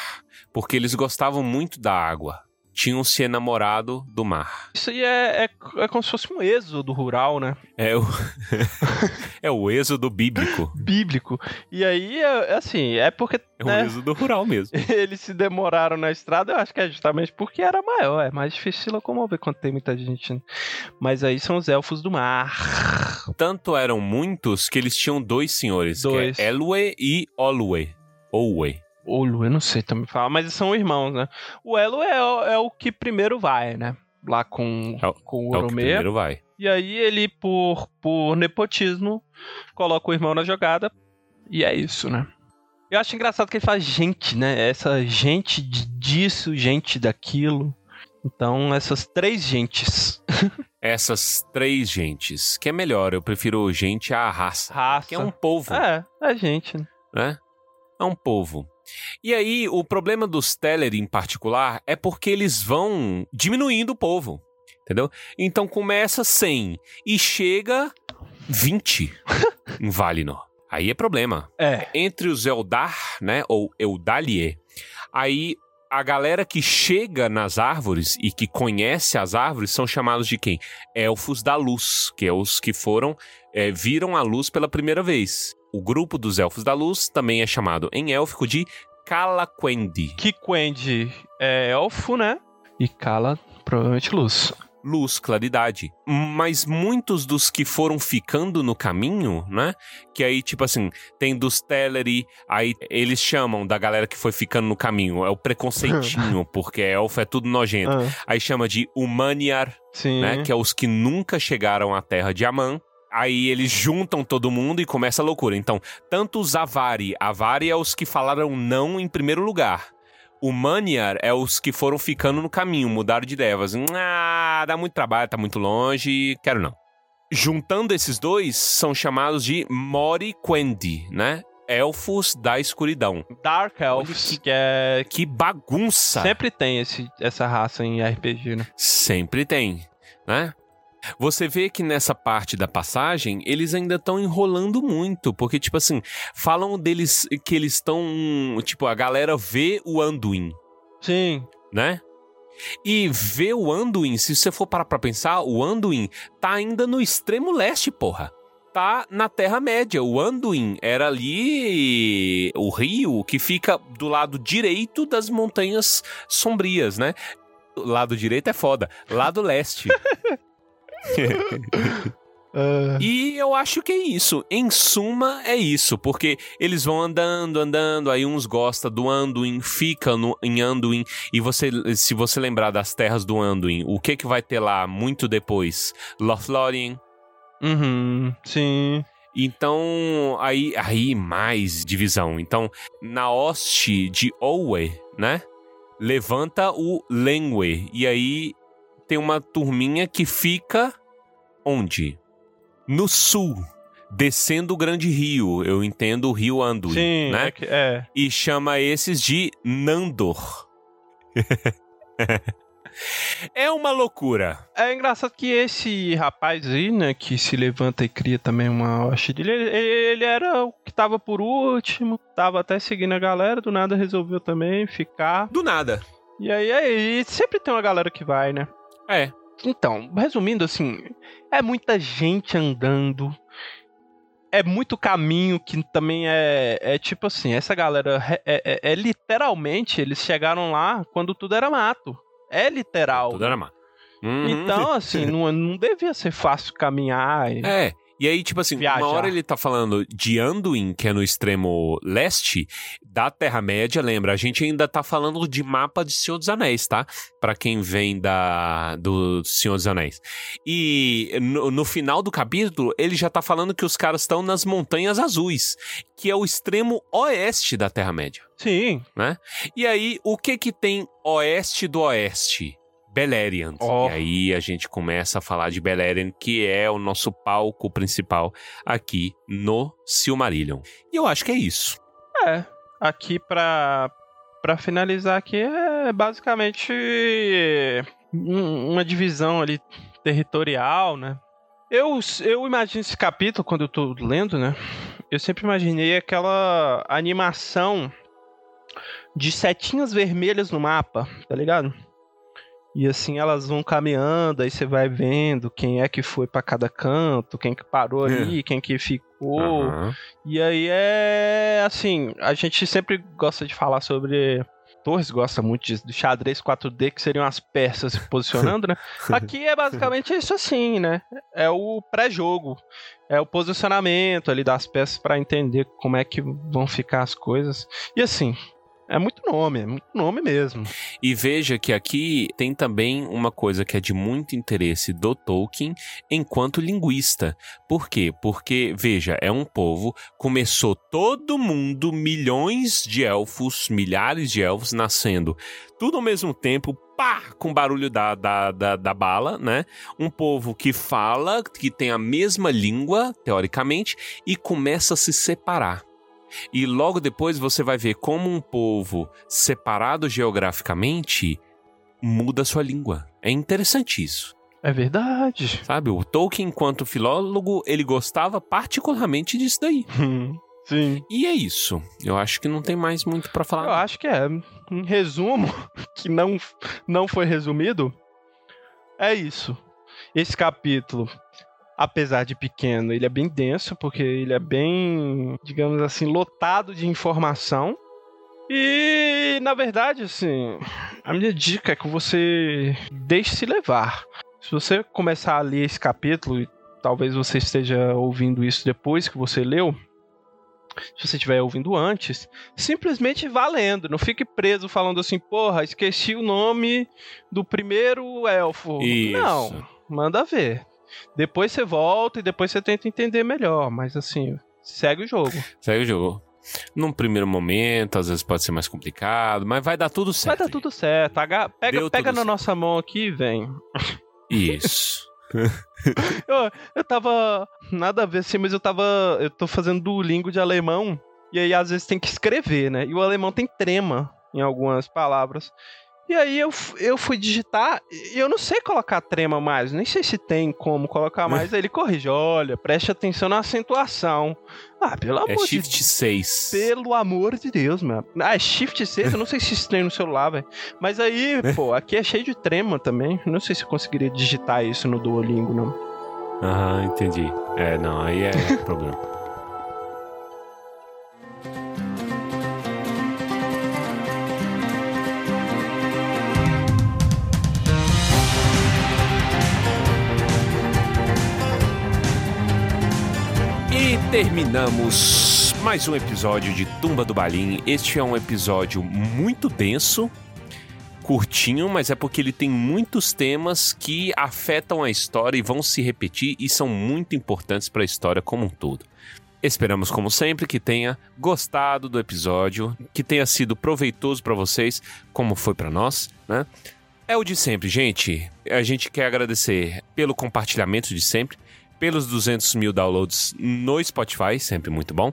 porque eles gostavam muito da água. Tinham se enamorado do mar. Isso aí é, é, é como se fosse um êxodo rural, né? É o, (laughs) é o êxodo bíblico. (laughs) Bíblico. E aí, é, é assim, é porque. É um né, êxodo rural mesmo. (laughs) eles se demoraram na estrada, eu acho que é justamente porque era maior, é mais difícil se locomover quando tem muita gente. né? Mas aí são os elfos do mar. Tanto eram muitos que eles tinham dois senhores, Dois. que é Elwë e Olwë. Olwë. Olo, eu não sei também falar, mas são irmãos, né? O Elo é, o- é o que primeiro vai, né? Lá com, É o- com o É o primeiro vai. E aí ele, por, por nepotismo, coloca o irmão na jogada. E é isso, né? Eu acho engraçado que ele faz gente, né? Essa gente disso, gente daquilo. Então, essas três gentes. (laughs) Essas três gentes, que é melhor, eu prefiro gente à raça, Raça. que é um povo. É, é gente, né? né? É um povo. E aí, o problema dos Teller em particular é porque eles vão diminuindo o povo, entendeu? Então começa 100 e chega 20 (laughs) em Valinor. Aí é problema. É. Entre os Eldar, né, ou Eudalie, aí a galera que chega nas árvores e que conhece as árvores são chamados de quem? Elfos da Luz, que é os que foram, é, viram a luz pela primeira vez. O grupo dos Elfos da Luz também é chamado em élfico de Calaquendi. Kikwend é elfo, né? E Kala, provavelmente luz. luz, claridade. Mas muitos dos que foram ficando no caminho, né? Que aí, tipo assim, tem dos Teleri, aí eles chamam da galera que foi ficando no caminho. É o preconceitinho, (laughs) porque elfo é tudo nojento. Ah, Aí chama de Humaniar, sim. né? Que é os que nunca chegaram à Terra de Aman. Aí eles juntam todo mundo e começa a loucura. Então, tanto os Avari, Avari é os que falaram não em primeiro lugar. O Maniar é os que foram ficando no caminho, mudaram de. Assim, ah, dá muito trabalho, tá muito longe, quero não. Juntando esses dois, são chamados de Mori Quendi, né? Elfos da escuridão. Dark Elves, que- que é. Que bagunça! Sempre tem esse, essa raça em RPG, né? Sempre tem, né? Você vê que nessa parte da passagem, eles ainda estão enrolando muito, porque, tipo assim, falam deles que eles estão. Tipo, a galera vê o Anduin, Sim. né? E vê o Anduin, se você for parar pra pensar, o Anduin tá ainda no extremo leste, porra. Tá na Terra-média. O Anduin era ali o rio que fica do lado direito das montanhas sombrias, né? Lado direito é foda. Lado leste. (laughs) Ah, (laughs) E eu acho que é isso. Em suma, é isso. Porque eles vão andando, andando, aí uns gostam do Anduin, fica no, em Anduin. E você, se você lembrar das terras do Anduin, o que que vai ter lá muito depois? Lothlórien. uhum, sim. Então, aí, aí mais divisão. Então, na hoste de Owe, né? Levanta o Lenwe. E aí tem uma turminha que fica onde? No sul, descendo o grande rio. Eu entendo o rio Anduin, Sim, né? é, que- é. E chama esses de Nandor. (laughs) é uma loucura. É engraçado que esse rapaz aí, né, que se levanta e cria também uma hoste dele, ele, ele era o que tava por último, tava até seguindo a galera, do nada resolveu também ficar. Do nada. E aí, aí sempre tem uma galera que vai, né? É. Então, resumindo assim, é muita gente andando. É muito caminho que também é, é tipo assim, essa galera é, é- é literalmente, eles chegaram lá quando tudo era mato. É literal. Tudo era má. Uhum. Então, assim, (laughs) não, não devia ser fácil caminhar. e- É. E aí, tipo assim, uma hora ele tá falando de Anduin, que é no extremo leste da Terra-média, lembra? A gente ainda tá falando de mapa de Senhor dos Anéis, tá? Pra quem vem da do Senhor dos Anéis. E no, no final do capítulo, ele já tá falando que os caras estão nas Montanhas Azuis, que é o extremo oeste da Terra-média. Sim. E aí, o que que tem oeste do oeste? Beleriand. Ó. E aí a gente começa a falar de Beleriand, que é o nosso palco principal aqui no Silmarillion. E eu acho que é isso. É. Aqui pra, pra finalizar aqui é basicamente um- uma divisão ali territorial, né? Eu, eu imagino esse capítulo, quando eu tô lendo, né? Eu sempre imaginei aquela animação de setinhas vermelhas no mapa, tá ligado? E assim elas vão caminhando, aí você vai vendo quem é que foi para cada canto, quem que parou ali, quem que ficou. Aham. E aí é assim, a gente sempre gosta de falar sobre Torres gosta muito disso, do xadrez 4D, que seriam as peças se posicionando, né? (laughs) Aqui é basicamente isso assim, né? É o pré-jogo, é o posicionamento ali das peças para entender como é que vão ficar as coisas. E assim, é muito nome, é muito nome mesmo. E veja que aqui tem também uma coisa que é de muito interesse do Tolkien enquanto linguista. Por quê? Porque, veja, é um povo, começou todo mundo, milhões de elfos, milhares de elfos nascendo, tudo ao mesmo tempo, pá, com barulho da, da, da, da bala, né? Um povo que fala, que tem a mesma língua, teoricamente, e começa a se separar. E logo depois você vai ver como um povo separado geograficamente muda sua língua. É interessante isso. É verdade. Sabe, o Tolkien, enquanto filólogo, ele gostava particularmente disso daí. (laughs) Sim. E é isso. Eu acho que não tem mais muito pra Eu falar. acho que é. Em resumo, (laughs) que não, não foi resumido, é isso. Esse capítulo, apesar de pequeno, ele é bem denso, porque ele é bem, digamos assim, lotado de informação. E, na verdade, assim, a minha dica é que você deixe se levar. Se você começar a ler esse capítulo, e talvez você esteja ouvindo isso depois que você leu, se você estiver ouvindo antes, simplesmente vá lendo. Não fique preso falando assim, porra, esqueci o nome do primeiro elfo. Isso. Não, manda ver. Depois você volta e depois você tenta entender melhor. Mas assim, segue o jogo. Segue o jogo. Num primeiro momento, às vezes pode ser mais complicado, mas vai dar tudo certo. Vai dar tudo certo. Pega, Deu pega tudo na certo. nossa mão aqui e vem. Isso. (laughs) Eu, eu tava. Nada a ver assim, mas eu tava. Eu tô fazendo Duolingo de alemão. E aí, às vezes, tem que escrever, né? E o alemão tem trema em algumas palavras. E aí eu, eu fui digitar e eu não sei colocar trema mais, nem sei se tem como colocar mais. Aí ele corrige, olha, preste atenção na acentuação. Ah, pelo amor É de Shift 6. Pelo amor de Deus, mano. Ah, é Shift 6, eu não sei se isso tem no celular, velho. Mas aí, (laughs) pô, aqui é cheio de trema também. Não sei se eu conseguiria digitar isso no Duolingo, não. Aham, entendi. É, não, aí é (laughs) problema. Terminamos mais um episódio de Tumba do Balim. Este é um episódio muito denso, curtinho, mas é porque ele tem muitos temas que afetam a história e vão se repetir e são muito importantes para a história como um todo. Esperamos, como sempre, que tenha gostado do episódio, que tenha sido proveitoso para vocês, como foi para nós, né? É o de sempre, gente. A gente quer agradecer pelo compartilhamento de sempre, pelos 200 mil downloads no Spotify, sempre muito bom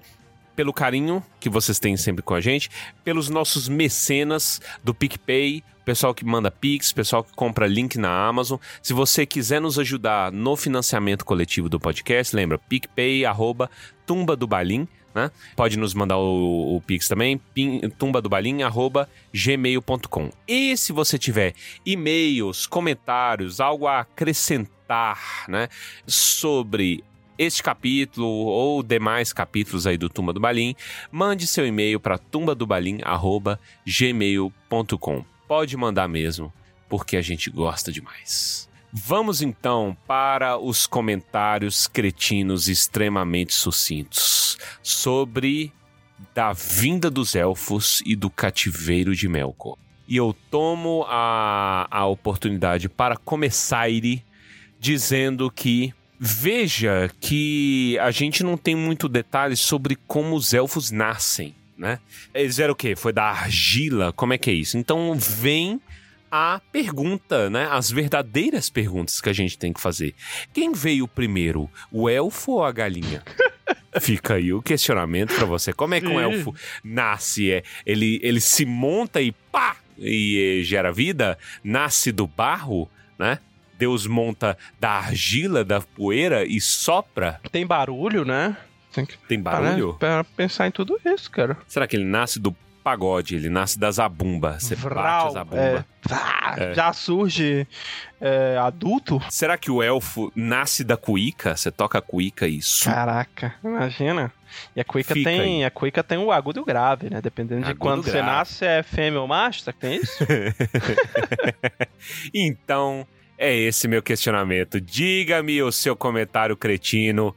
pelo carinho que vocês têm sempre com a gente, pelos nossos mecenas do PicPay, pessoal que manda Pix, pessoal que compra link na Amazon. Se você quiser nos ajudar no financiamento coletivo do podcast, lembra, PicPay, arroba, Tumba do Balim, né? Pode nos mandar o, o Pix também, pin- tumbadobalim, arroba, gmail.com. E se você tiver e-mails, comentários, algo a acrescentar, né? Sobre este capítulo ou demais capítulos aí do Tumba do Balim, mande seu e-mail para tumbadobalim@gmail.com. Pode mandar mesmo, porque a gente gosta demais. Vamos então para os comentários cretinos extremamente sucintos sobre da vinda dos elfos e do cativeiro de Melkor. E eu tomo a, a oportunidade para começar dizendo que Veja que a gente não tem muito detalhe sobre como os elfos nascem, né? Eles eram o quê? Foi da argila? Como é que é isso? Então vem a pergunta, né? As verdadeiras perguntas que a gente tem que fazer. Quem veio primeiro, o elfo ou a galinha? (laughs) Fica aí o questionamento pra você. Como é que um elfo nasce? É, ele, ele se monta e pá! E gera vida? Nasce do barro, né? Deus monta da argila, da poeira e sopra? Tem barulho, né? Tem que Tem parar barulho? pra pensar em tudo isso, cara. Será que ele nasce do pagode, ele nasce da zabumba. Você bate a Vral, zabumba. é, Vá, Já surge é, adulto? Será que o elfo nasce da cuíca? Você toca a cuíca e su... Caraca, imagina. E a cuica Fica tem, a cuica tem o agudo e o grave, né? Dependendo de Agudo quando você grave. nasce, se é fêmea ou macho, tá que tem isso? (laughs) Então, é esse meu questionamento. Diga-me o seu comentário cretino,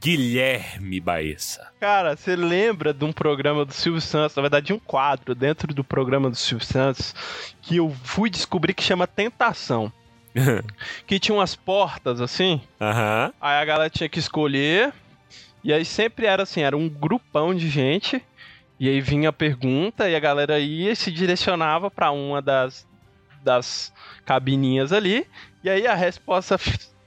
Guilherme Baessa. Cara, você lembra de um programa do Silvio Santos, na verdade de um quadro dentro do programa do Silvio Santos, que eu fui descobrir que chama Tentação. (laughs) Que tinha umas portas assim, Aham. aí a galera tinha que escolher, e aí sempre era assim, era um grupão de gente, e aí vinha a pergunta, e a galera ia e se direcionava pra uma das, das cabininhas ali, e aí a resposta,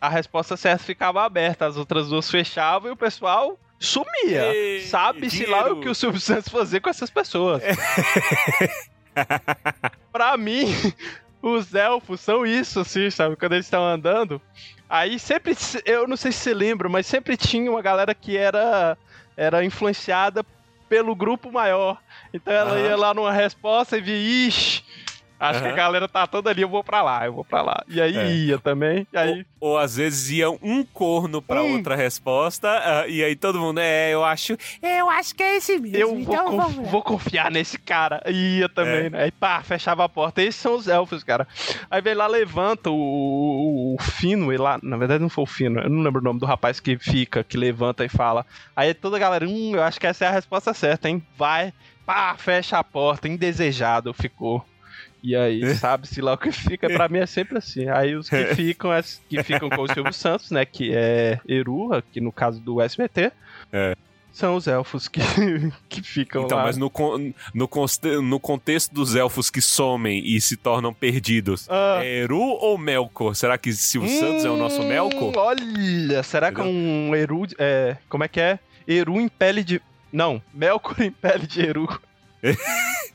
a resposta certa ficava aberta, as outras duas fechavam e o pessoal sumia. Sabe-se lá o que o Silvio Santos fazia com essas pessoas. (laughs) pra mim, (laughs) os elfos são isso, assim, sabe? Quando eles estão andando. Aí sempre, eu não sei se você lembra, mas sempre tinha uma galera que era, era influenciada pelo grupo maior. Então ela Aham. ia lá numa resposta e via, ixi, acho que a galera tá toda ali, eu vou pra lá, eu vou pra lá. E aí É. ia também, e aí... Ou, ou às vezes ia um corno pra Hum. outra resposta, ah, e aí todo mundo, é, eu acho. Eu acho que é esse mesmo. Eu vou, então conf- lá." vou confiar nesse cara. E ia também, É. né? Aí pá, fechava a porta. Esses são os elfos, cara. Aí vem lá, levanta o, o, o Fino, e lá, na verdade não foi o Fino, eu não lembro o nome do rapaz que fica, que levanta e fala. Aí toda a galera, hum, eu acho que essa é a resposta certa, hein? Vai, pá, fecha a porta, indesejado ficou. E aí, sabe-se lá o que fica, pra mim é sempre assim. Aí os que ficam, é, que ficam com o Silvio Santos, né? Que é Eru, que no caso do SBT. É. São os elfos que, (laughs) que ficam Então, lá. mas no, no, no contexto dos elfos que somem e se tornam perdidos, Ah. é Eru ou Melkor? Será que Silvio Santos é o nosso Hum, Melkor? Olha, será que é um Eru. É, como é que é? Eru em pele de. Não, Melkor em pele de Eru. (laughs)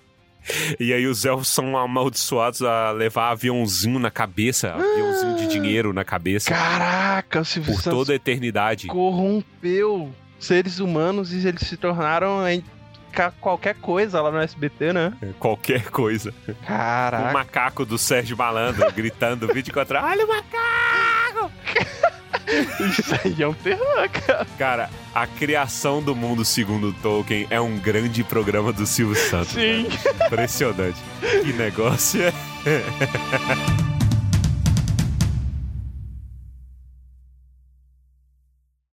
(laughs) E aí os elfos são amaldiçoados a levar aviãozinho na cabeça, aviãozinho de dinheiro na cabeça, Caraca, o Silvio por toda a eternidade. corrompeu seres humanos e eles se tornaram em qualquer coisa lá no SBT, né? Qualquer coisa. O Caraca. macaco do Sérgio Malandro gritando 24 horas. Olha o macaco! (laughs) (laughs) Isso aí é um terror, cara. Cara, a criação do mundo segundo Tolkien é um grande programa do Silvio Santos. Sim. velho. Impressionante. Que negócio é. (laughs)